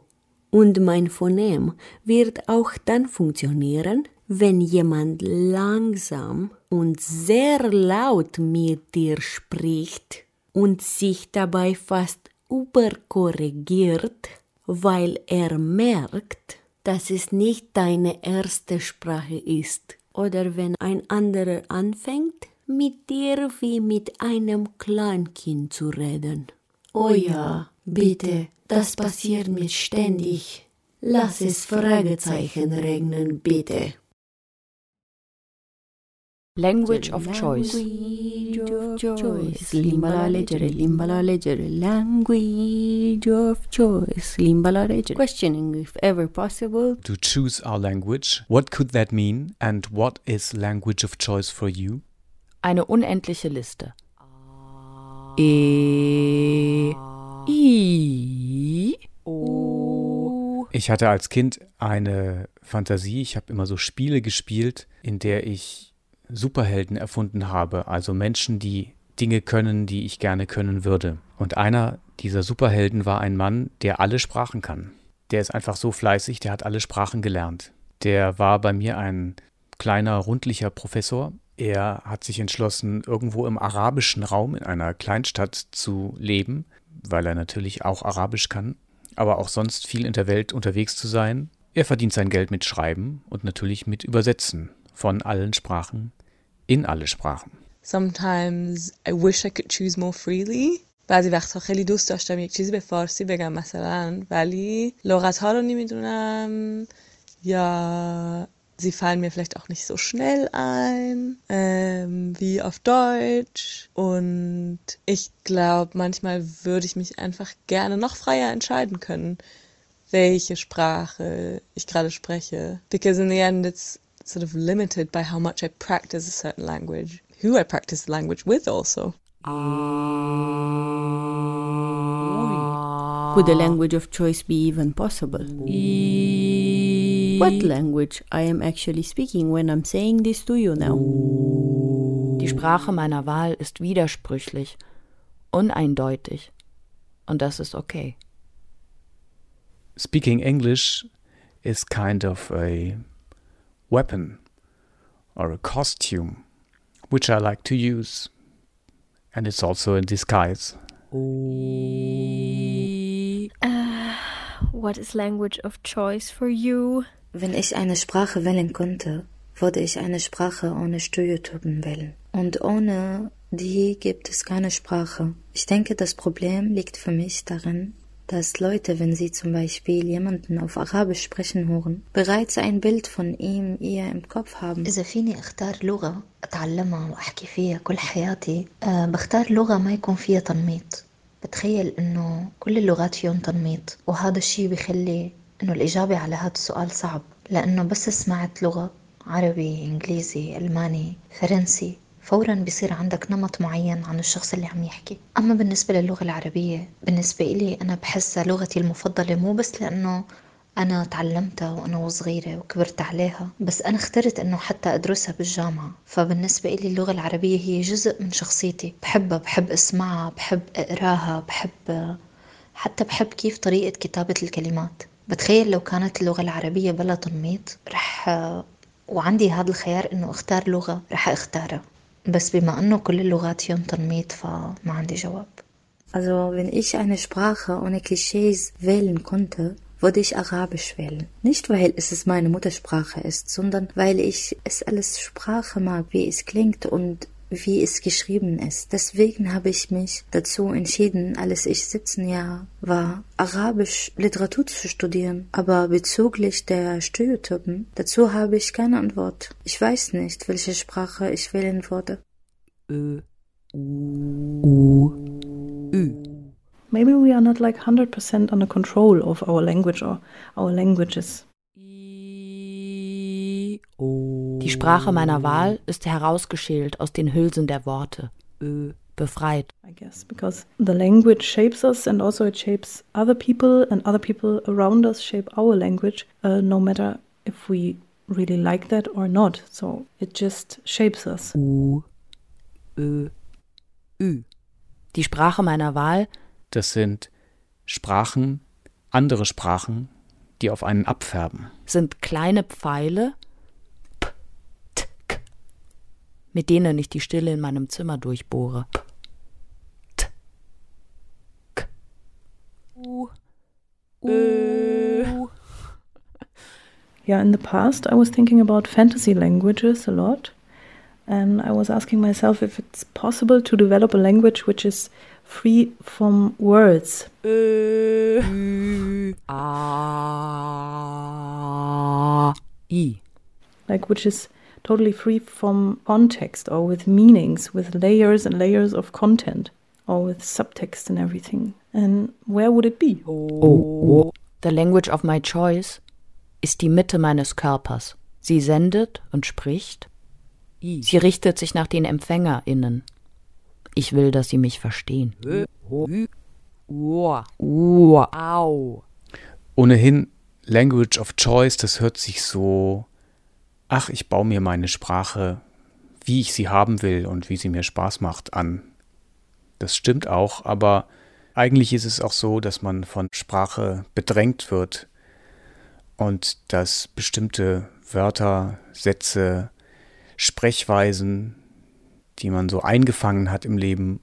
und mein Phonem wird auch dann funktionieren, wenn jemand langsam und sehr laut mit dir spricht und sich dabei fast überkorrigiert, weil er merkt, dass es nicht deine erste Sprache ist. Oder wenn ein anderer anfängt, mit dir wie mit einem Kleinkind zu reden. Oh ja, bitte, das passiert mir ständig. Lass es Fragezeichen regnen, bitte. Language of choice. choice. Limba la leggere, limba la leggere. Language of choice. Limba la leggere. Questioning if ever possible. To choose our language, what could that mean and what is language of choice for you? Eine unendliche Liste. E, I, O. Ich hatte als Kind eine Fantasie, ich habe immer so Spiele gespielt, in der ich Superhelden erfunden habe, also Menschen, die Dinge können, die ich gerne können würde. Und einer dieser Superhelden war ein Mann, der alle Sprachen kann. Der ist einfach so fleißig, der hat alle Sprachen gelernt. Der war bei mir ein kleiner, rundlicher Professor. Er hat sich entschlossen, irgendwo im arabischen Raum in einer Kleinstadt zu leben, weil er natürlich auch Arabisch kann, aber auch sonst viel in der Welt unterwegs zu sein. Er verdient sein Geld mit Schreiben und natürlich mit Übersetzen von allen Sprachen in alle Sprachen. Sometimes I wish I could choose more freely. بعضی وقتها خیلی دوست داشتم یک چیزی به فارسی بگم مثلا ولی لغت ها رو نمیدونم یا sie fallen mir vielleicht auch nicht so schnell ein ähm, wie auf Deutsch und ich glaube manchmal würde ich mich einfach gerne noch freier entscheiden können welche Sprache ich gerade spreche because in the end it's sort of limited by how much I practice a certain language, who I practice the language with also. Could a language of choice be even possible? What language I am actually speaking when I'm saying this to you now? Die Sprache meiner Wahl ist widersprüchlich, uneindeutig. Und das ist okay. Speaking English is kind of a weapon or a costume which I like to use. And it's also a disguise. Uh, what is language of choice for you? Wenn ich eine Sprache wählen könnte, würde ich eine Sprache ohne Stereotypen wählen. Und ohne die gibt es keine Sprache. Ich denke, das Problem liegt für mich darin, dass Leute, wenn sie zum Beispiel jemanden auf Arabisch sprechen hören, bereits ein Bild von ihm, ihr im Kopf haben. إذا فيني أختار لغة أتعلمها وأحكي فيها كل حياتي أه بختار لغة ما يكون فيها تنميط بتخيل إنه كل اللغات فيهم تنميط وهذا الشيء بيخلي إنه الإجابة على هذا السؤال صعب لأنه بس سمعت لغة عربي إنجليزي ألماني فرنسي فورا بصير عندك نمط معين عن الشخص اللي عم يحكي. أما بالنسبة للغة العربية بالنسبة إلي أنا بحسها لغتي المفضلة مو بس لأنه أنا تعلمتها وأنا وصغيرة وكبرت عليها بس أنا اخترت أنه حتى أدرسها بالجامعة. فبالنسبة إلي اللغة العربية هي جزء من شخصيتي. بحبها بحب أسمعها بحب أقراها بحب حتى بحب كيف طريقة كتابة الكلمات. بتخيل لو كانت اللغة العربية بلا تنميط رح وعندي هذا الخيار إنه أختار لغة رح أختارها. بس بما أنه كل اللغات فيهم تنميط فما عندي جواب. Also, wenn ich eine Sprache ohne Klischees wählen konnte, würde ich Arabisch wählen. Nicht, weil es meine Muttersprache ist, sondern weil ich es als Sprache mag, wie es klingt und wie es geschrieben ist. Deswegen habe ich mich dazu entschieden, als ich 17 Jahre war, Arabisch Literatur zu studieren. Aber bezüglich der Stereotypen, dazu habe ich keine Antwort. Ich weiß nicht, welche Sprache ich wählen würde. Ö, U, Ü. Maybe we are not like 100% under control of our language or our languages. Die Sprache meiner Wahl ist herausgeschält aus den Hülsen der Worte. Ö, befreit. I guess because the language shapes us and also it shapes other people and other people around us shape our language, uh, no matter if we really like that or not. So it just shapes us. U, Ö, Ü. Die Sprache meiner Wahl das sind Sprachen, andere Sprachen, die auf einen abfärben. Sind kleine Pfeile, p, t, k, mit denen ich die Stille in meinem Zimmer durchbohre. P, t, k, u, u. Yeah, in the past I was thinking about fantasy languages a lot. And I was asking myself if it's possible to develop a language which is free from words. Ö, Ü, A, I. Like, which is totally free from context or with meanings, with layers and layers of content or with subtext and everything. And where would it be? Oh, the language of my choice ist die Mitte meines Körpers. Sie sendet und spricht. Sie richtet sich nach den EmpfängerInnen. Ich will, dass sie mich verstehen. Ohnehin, Language of Choice, das hört sich so, ach, ich baue mir meine Sprache, wie ich sie haben will und wie sie mir Spaß macht, an. Das stimmt auch, aber eigentlich ist es auch so, dass man von Sprache bedrängt wird und dass bestimmte Wörter, Sätze, Sprechweisen, die man so eingefangen hat im Leben,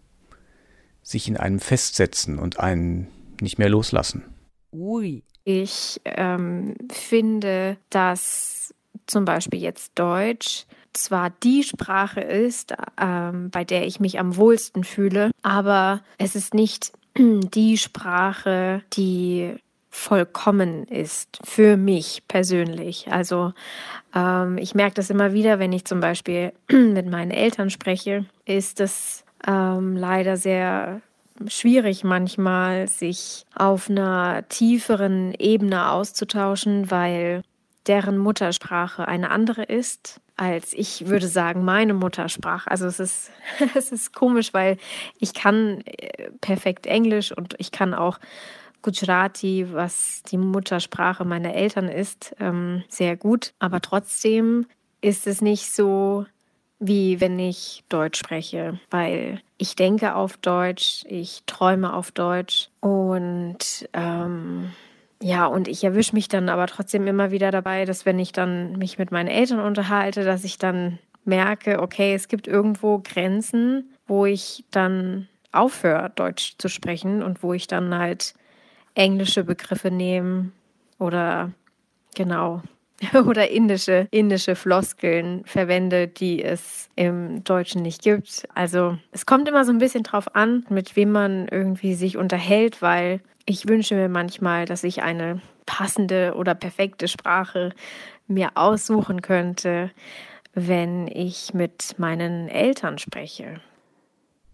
sich in einem festsetzen und einen nicht mehr loslassen. Ui. Ich ähm, finde, dass zum Beispiel jetzt Deutsch zwar die Sprache ist, ähm, bei der ich mich am wohlsten fühle, aber es ist nicht die Sprache, die vollkommen ist für mich persönlich. Also ähm, ich merke das immer wieder, wenn ich zum Beispiel mit meinen Eltern spreche, ist es ähm, leider sehr schwierig manchmal, sich auf einer tieferen Ebene auszutauschen, weil deren Muttersprache eine andere ist als ich würde sagen meine Muttersprache. Also es ist es ist komisch, weil ich kann äh, perfekt Englisch und ich kann auch Gujarati, was die Muttersprache meiner Eltern ist, ähm, sehr gut. Aber trotzdem ist es nicht so, wie wenn ich Deutsch spreche, weil ich denke auf Deutsch, ich träume auf Deutsch und ähm, ja, und ich erwische mich dann aber trotzdem immer wieder dabei, dass wenn ich dann mich mit meinen Eltern unterhalte, dass ich dann merke, okay, es gibt irgendwo Grenzen, wo ich dann aufhöre, Deutsch zu sprechen und wo ich dann halt englische Begriffe nehmen oder genau oder indische, indische Floskeln verwende, die es im Deutschen nicht gibt. Also es kommt immer so ein bisschen drauf an, mit wem man irgendwie sich unterhält, weil ich wünsche mir manchmal, dass ich eine passende oder perfekte Sprache mir aussuchen könnte, wenn ich mit meinen Eltern spreche.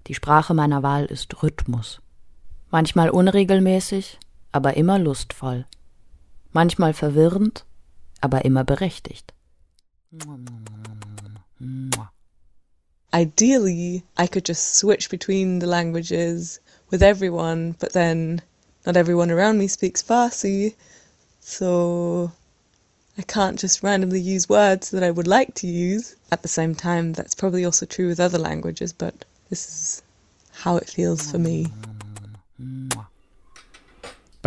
Die Sprache meiner Wahl ist Rhythmus. Manchmal unregelmäßig, aber immer lustvoll. Manchmal verwirrend, aber immer berechtigt. Ideally, I could just switch between the languages with everyone, but then not everyone around me speaks Farsi, so I can't just randomly use words that I would like to use. At the same time, that's probably also true with other languages, but this is how it feels for me.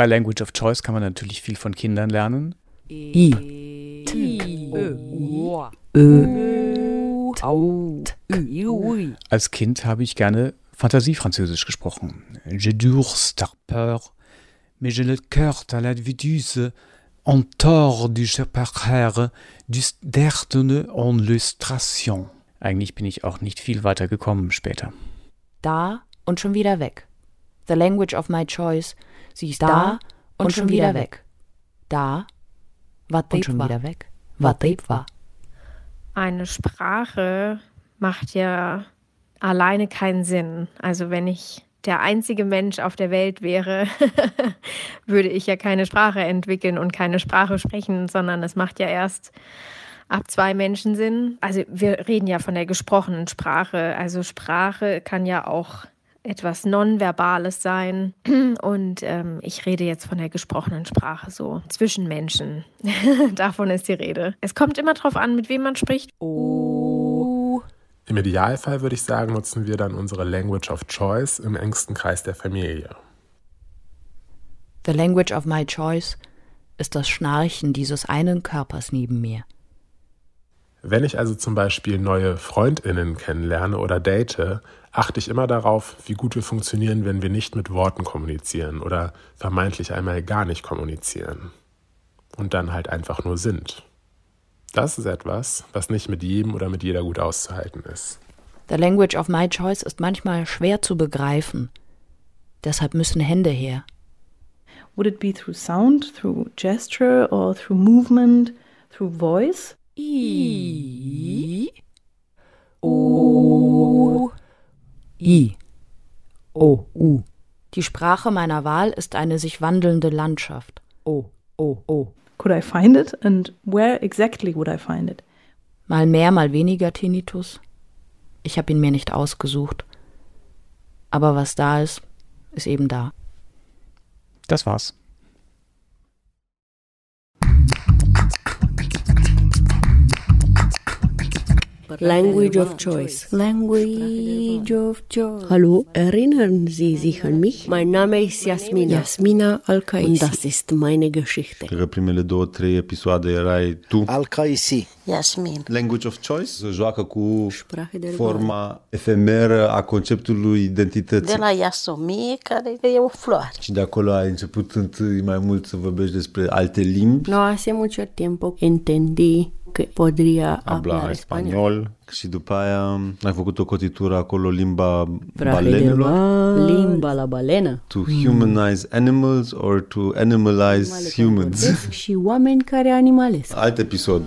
Bei Language of Choice kann man natürlich viel von Kindern lernen. I. Als Kind habe ich gerne Fantasiefranzösisch gesprochen. Je durs ta peur, mais je le cœur à la viduse, en tort du Chaparre, du Dertene en lustration. Eigentlich bin ich auch nicht viel weiter gekommen später. Da und schon wieder weg. The language of my choice. Sie ist da, da und, und schon wieder weg. Da, und schon wieder weg. war. Eine Sprache macht ja alleine keinen Sinn. Also wenn ich der einzige Mensch auf der Welt wäre, würde ich ja keine Sprache entwickeln und keine Sprache sprechen, sondern es macht ja erst ab zwei Menschen Sinn. Also wir reden ja von der gesprochenen Sprache. Also Sprache kann ja auch etwas Nonverbales sein. Und ähm, ich rede jetzt von der gesprochenen Sprache, so zwischen Menschen. Davon ist die Rede. Es kommt immer darauf an, mit wem man spricht. Oh. Im Idealfall würde ich sagen, nutzen wir dann unsere Language of Choice im engsten Kreis der Familie. The language of my choice ist das Schnarchen dieses einen Körpers neben mir. Wenn ich also zum Beispiel neue Freundinnen kennenlerne oder date, achte ich immer darauf, wie gut wir funktionieren, wenn wir nicht mit Worten kommunizieren oder vermeintlich einmal gar nicht kommunizieren und dann halt einfach nur sind. Das ist etwas, was nicht mit jedem oder mit jeder gut auszuhalten ist. The language of my choice ist manchmal schwer zu begreifen. Deshalb müssen Hände her. Would it be through sound, through gesture or through movement, through voice? I. O. I. O. U. Die Sprache meiner Wahl ist eine sich wandelnde Landschaft. O. O. O could I find it and where exactly would I find it? Mal mehr, mal weniger Tinnitus. Ich habe ihn mir nicht ausgesucht. Aber was da ist, ist eben da. Das war's. Language of Choice. Language of Choice. Hallo, erinnern Sie sich an mich? Mein Name ist Jasmina. Jasmina Al-Kaisi. Und das ist meine Geschichte. Cred că primele două, trei episoade erai tu. Al-Kaisi. Yasmin. Language of Choice se joacă cu forma efemeră a conceptului identității. De la Yasomi, care e o floare. Și de acolo ai început întâi mai mult să vorbești despre alte limbi. No hace mucho tiempo entendí que podría hablar español. Și după aia ai făcut o cotitură acolo limba balenelor. Limba la balena. To humanize animals or to animalize humans. Și oameni care animalesc. Alt episod.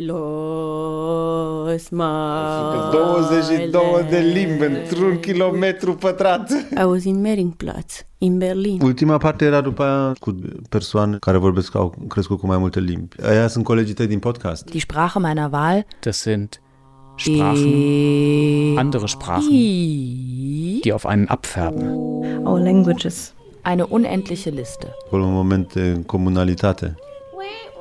Los mai 22 de limbi într-un kilometru pătrat. I was in Mehringplatz, in Berlin. Ultima parte era după aia cu persoane care vorbesc, au crescut cu mai multe limbi. Aia sunt colegii tăi din podcast. Die Sprache meiner Wahl. Das sind Sprachen, andere Sprachen, die auf einen abfärben. Our languages. Eine unendliche Liste. Un moment de comunalitate.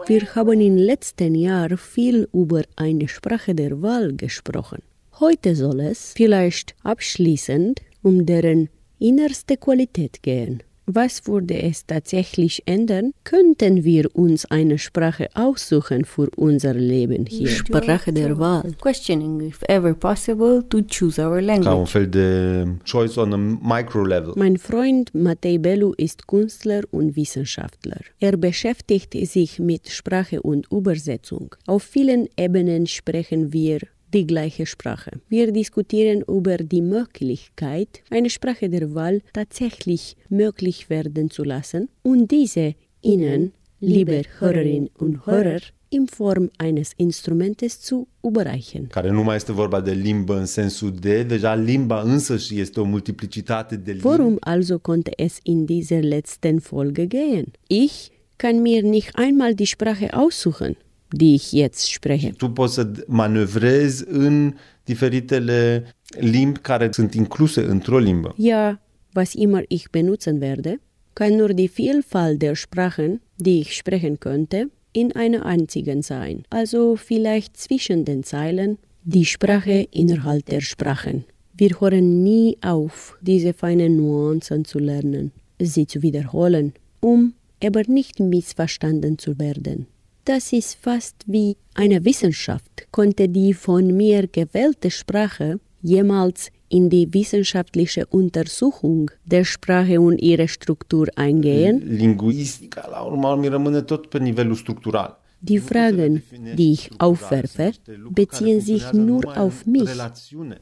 Wir haben im letzten Jahr viel über eine Sprache der Wahl gesprochen. Heute soll es vielleicht abschließend um deren innerste Qualität gehen. Was würde es tatsächlich ändern? Könnten wir uns eine Sprache aussuchen für unser Leben hier? Sprache der Wahl. Questioning if ever possible to choose our language. Ca un fel de choice on a micro level. Mein Freund Matei Bellu ist Künstler und Wissenschaftler. Er beschäftigt sich mit Sprache und Übersetzung. Auf vielen Ebenen sprechen wir die gleiche Sprache. Wir diskutieren über die Möglichkeit, eine Sprache der Wahl tatsächlich möglich werden zu lassen und diese Ihnen, liebe Hörerinnen und Hörer, in Form eines Instrumentes zu überreichen. Care nu mai este vorba de limbă în sensul de, deja limba însăși este o multiplicitate de limbi. Worum also konnte es in dieser letzten Folge gehen? Ich kann mir nicht einmal die Sprache aussuchen, die ich jetzt spreche. Tu poți să manevrezi în diferitele limbi care sunt incluse într-o limbă. Ja, was immer ich benutzen werde, kann nur die Vielfalt der Sprachen, die ich sprechen könnte, in einer einzigen sein. Also vielleicht zwischen den Zeilen die Sprache innerhalb der Sprachen. Wir hören nie auf, diese feinen Nuancen zu lernen, sie zu wiederholen, um aber nicht missverstanden zu werden. Das ist fast wie eine Wissenschaft. Konnte die von mir gewählte Sprache jemals in die wissenschaftliche Untersuchung der Sprache und ihre Struktur eingehen? Linguistica, la urma urmei, rămâne tot pe nivelul structural. Die Fragen, die ich aufwerfe, beziehen sich nur auf mich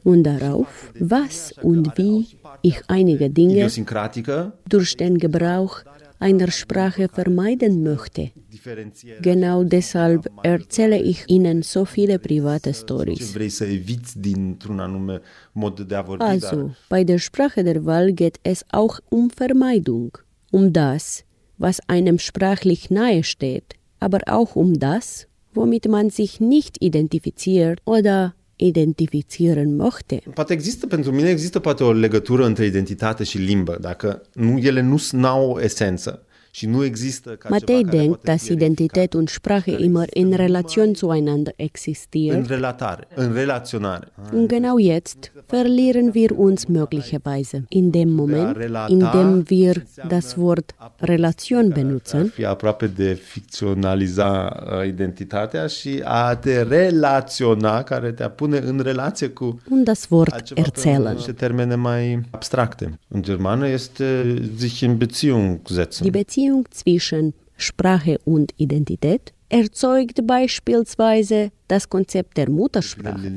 und darauf, was und wie ich einige Dinge durch den Gebrauch einer Sprache vermeiden möchte. Genau deshalb erzähle ich Ihnen so viele private Stories. Also, bei der Sprache der Wahl geht es auch um Vermeidung, um das, was einem sprachlich nahe steht, aber auch um das, womit man sich nicht identifiziert oder identificieren möchte. Poate există, pentru mine există poate o legătură între identitate și limbă, dacă nu, ele nu au esență. Matei denkt, dass Identität und Sprache immer in Relation zueinander existieren. Und genau jetzt verlieren wir uns möglicherweise in dem Moment, in dem wir das Wort Relation benutzen. uh, und das Wort erzählen. in Beziehung setzen. Die Beziehung zwischen Sprache und Identität erzeugt beispielsweise das Konzept der Muttersprache,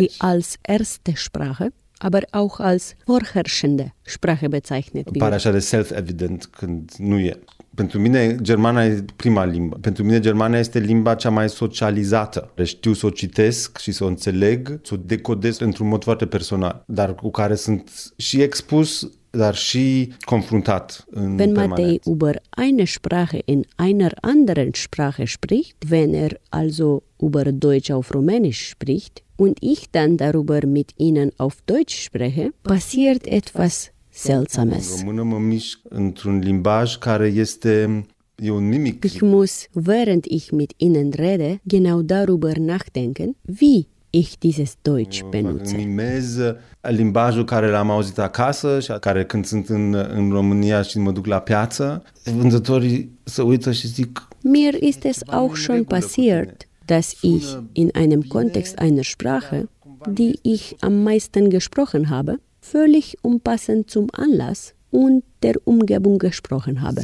die als erste Sprache, aber auch als vorherrschende Sprache bezeichnet Pare wird. așa de self-evident când nu e. Pentru mine, germana e prima limbă. Pentru mine, germana este limba cea mai socializată. Știu să o citesc și să o înțeleg, să o decodez într-un mod foarte personal, dar cu care sunt și expus, dar și confruntat în Wenn. Matei über eine Sprache in einer anderen Sprache spricht, wenn er also über Deutsch auf Rumänisch spricht und ich dann darüber mit Ihnen auf Deutsch spreche, passiert etwas Seltsames. În română mă mișc într-un limbaj care este e. Ich muss, während ich mit Ihnen rede, genau darüber nachdenken, wie ich dieses Deutsch benutze. Mimez limbajul care l-am auzit acasă și care când sunt în, în România și mă duc la piață, vânzătorii se uită și zic Mir ist es auch schon passiert, dass ich in einem Kontext einer Sprache, die ich am meisten gesprochen habe, völlig unpassend zum Anlass und der Umgebung gesprochen habe.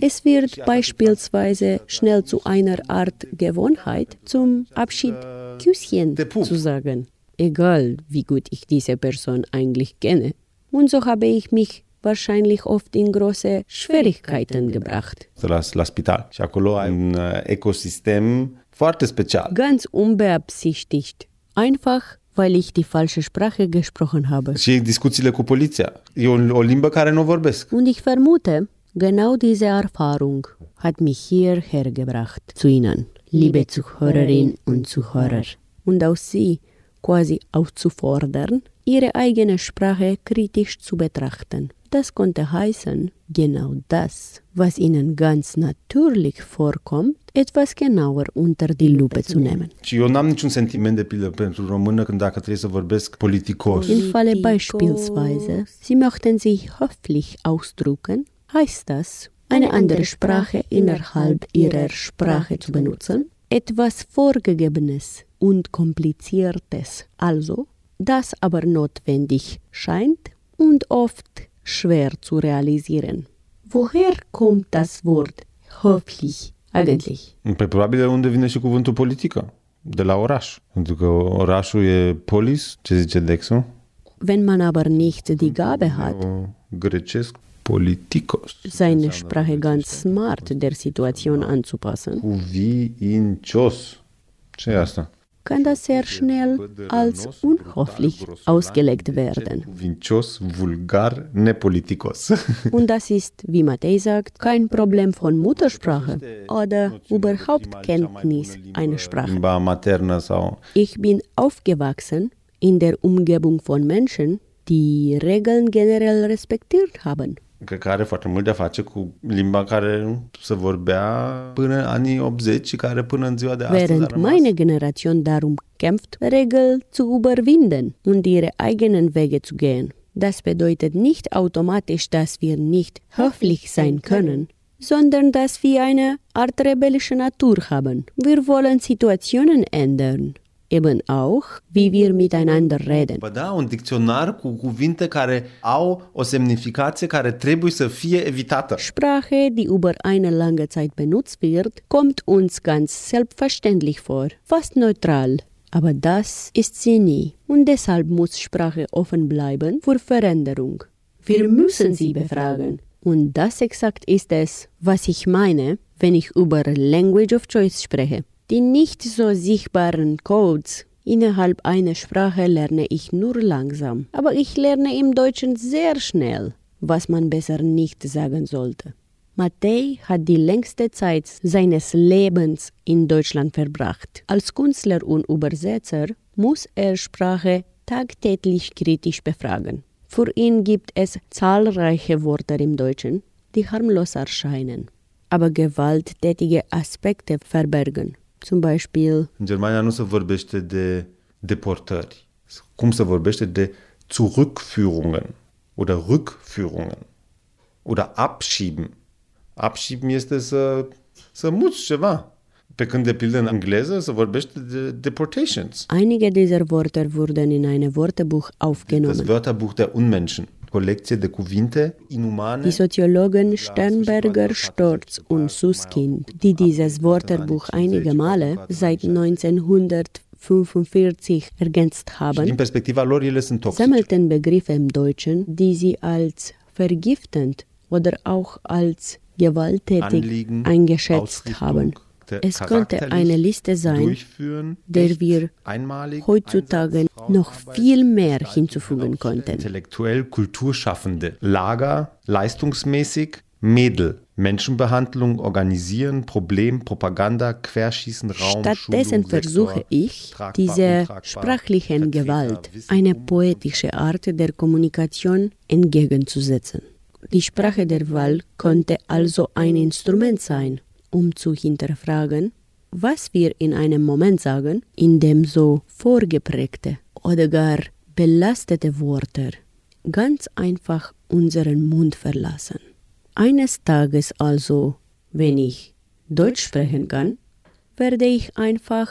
Es wird beispielsweise schnell zu einer Art Gewohnheit, zum Abschied Küsschen zu sagen, egal wie gut ich diese Person eigentlich kenne. Und so habe ich mich wahrscheinlich oft in große Schwierigkeiten gebracht. la, la spital. Și acolo ai un uh, ecosistem foarte special. Ganz unbeabsichtigt. Einfach, weil ich die falsche Sprache gesprochen habe. Și discuțiile cu poliția. E o, o limbă care nu vorbesc. Und ich vermute, genau diese Erfahrung hat mich hierher gebracht, zu Ihnen, liebe Zuhörerinnen und Zuhörer, und auch Sie quasi aufzufordern, Ihre eigene Sprache kritisch zu betrachten. Das konnte heißen, genau das, was Ihnen ganz natürlich vorkommt, etwas genauer unter die Lupe zu nehmen. Și eu n-am niciun sentiment de pildă pentru română când dacă trebuie să vorbesc politicos. Im Falle beispielsweise, Sie möchten sich höflich ausdrücken, heißt das, eine andere Sprache innerhalb Ihrer Sprache zu benutzen, etwas Vorgegebenes und Kompliziertes, also, das aber notwendig scheint und oft schwer zu realisieren. Woher kommt das Wort höflich eigentlich? Probabil de unde vine și cuvântul politică. De la oraș. Pentru că orașul e polis, ce zice Dexul? Wenn man aber nicht die Gabe hat, Grecesc. Seine Sprache ganz smart der Situation anzupassen, kann das sehr schnell als unhöflich ausgelegt werden. Und das ist, wie Matei sagt, kein Problem von Muttersprache oder überhaupt Kenntnis einer Sprache. Ich bin aufgewachsen in der Umgebung von Menschen, die Regeln generell respektiert haben. Cred că are foarte mult de a face cu limba care se vorbea până anii 80 și care până în ziua de astăzi Während meine Generation darum kämpft, Regeln zu überwinden und ihre eigenen Wege zu gehen. Das bedeutet nicht automatisch, dass wir nicht höflich sein können, sondern dass wir eine Art rebellische Natur haben. Wir wollen Situationen ändern eben auch, wie wir miteinander reden. Da, un dicționar cu cuvinte care au o semnificație care trebuie să fie evitată. Sprache, die über eine lange Zeit benutzt wird, kommt uns ganz selbstverständlich vor, fast neutral. Aber das ist sie nie. Und deshalb muss Sprache offen bleiben für Veränderung. Wir müssen sie befragen. Und das exakt ist es, was ich meine, wenn ich über Language of Choice spreche. Die nicht so sichtbaren Codes innerhalb einer Sprache lerne ich nur langsam, aber ich lerne im Deutschen sehr schnell, was man besser nicht sagen sollte. Matei hat die längste Zeit seines Lebens in Deutschland verbracht. Als Künstler und Übersetzer muss er Sprache tagtäglich kritisch befragen. Für ihn gibt es zahlreiche Wörter im Deutschen, die harmlos erscheinen, aber gewalttätige Aspekte verbergen. Zum Beispiel. În Germania nu se vorbește de deportări. Cum se vorbește de Zurückführungen oder Rückführungen oder Abschieben. Abschieben este să, să muți ceva. Pe când, de pildă, în engleză se vorbește de deportations. Einige dieser Wörter wurden in ein Wörterbuch aufgenommen. Das Wörterbuch der Unmenschen. Die Soziologen Sternberger, Storz und Suskind, die dieses Wörterbuch einige Male seit 1945 ergänzt haben, sammelten Begriffe im Deutschen, die sie als vergiftend oder auch als gewalttätig Anliegen, eingeschätzt haben. Es könnte eine Liste sein, der wir heutzutage noch viel mehr hinzufügen könnten. Intellektuell Kulturschaffende, Lager, leistungsmäßig, Mädel, Menschenbehandlung, Organisieren, Problem, Propaganda, Querschießen, Raum, Stattdessen Schulung, versuche ich, dieser sprachlichen Gewalt eine poetische Art der Kommunikation entgegenzusetzen. Die Sprache der Wahl könnte also ein Instrument sein, um zu hinterfragen, was wir in einem Moment sagen, in dem so vorgeprägte oder gar belastete Worte ganz einfach unseren Mund verlassen. Eines Tages also, wenn ich Deutsch sprechen kann, werde ich einfach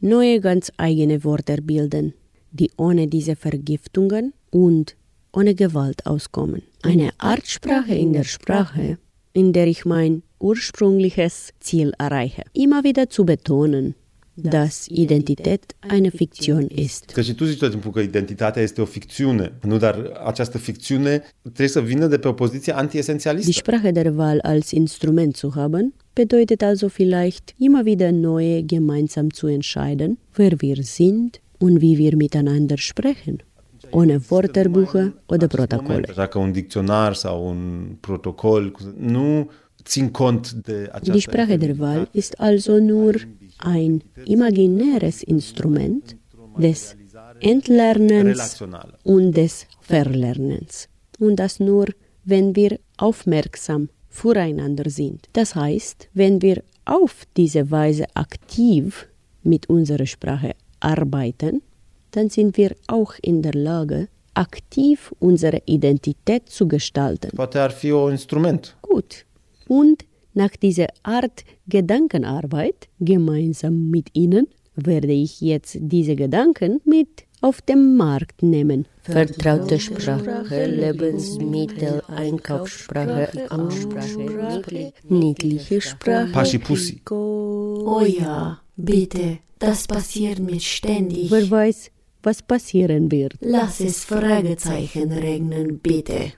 neue ganz eigene Wörter bilden, die ohne diese Vergiftungen und ohne Gewalt auskommen. Eine Art Sprache in der Sprache, in der ich mein ursprüngliches Ziel erreiche. Immer wieder zu betonen, dass Identität eine Fiktion ist. Că și tu zici tot timpul că identitatea este o ficțiune, nu, dar această ficțiune trebuie să vină de pe o poziție antiesențialistă. Die Sprache der Wahl als Instrument zu haben, bedeutet also vielleicht immer wieder neue gemeinsam zu entscheiden, wer wir sind und wie wir miteinander sprechen. Ohne Wörterbuche oder Protokolle. Dacă un dicționar sau un protocol nu Die Sprache der Wahl ist also nur ein imaginäres Instrument des Entlernens und des Verlernens. Und das nur, wenn wir aufmerksam füreinander sind. Das heißt, wenn wir auf diese Weise aktiv mit unserer Sprache arbeiten, dann sind wir auch in der Lage, aktiv unsere Identität zu gestalten. Poate ar fi un instrument. Gut. Und nach dieser Art Gedankenarbeit gemeinsam mit Ihnen werde ich jetzt diese Gedanken mit auf dem Markt nehmen. Vertraute Sprache, Lebensmittel, Einkaufssprache, Amtssprache, niedliche Sprache. Paschi-Pussi. Oh ja, bitte, das passiert mir ständig. Wer weiß, was passieren wird. Lass es Fragezeichen regnen, bitte.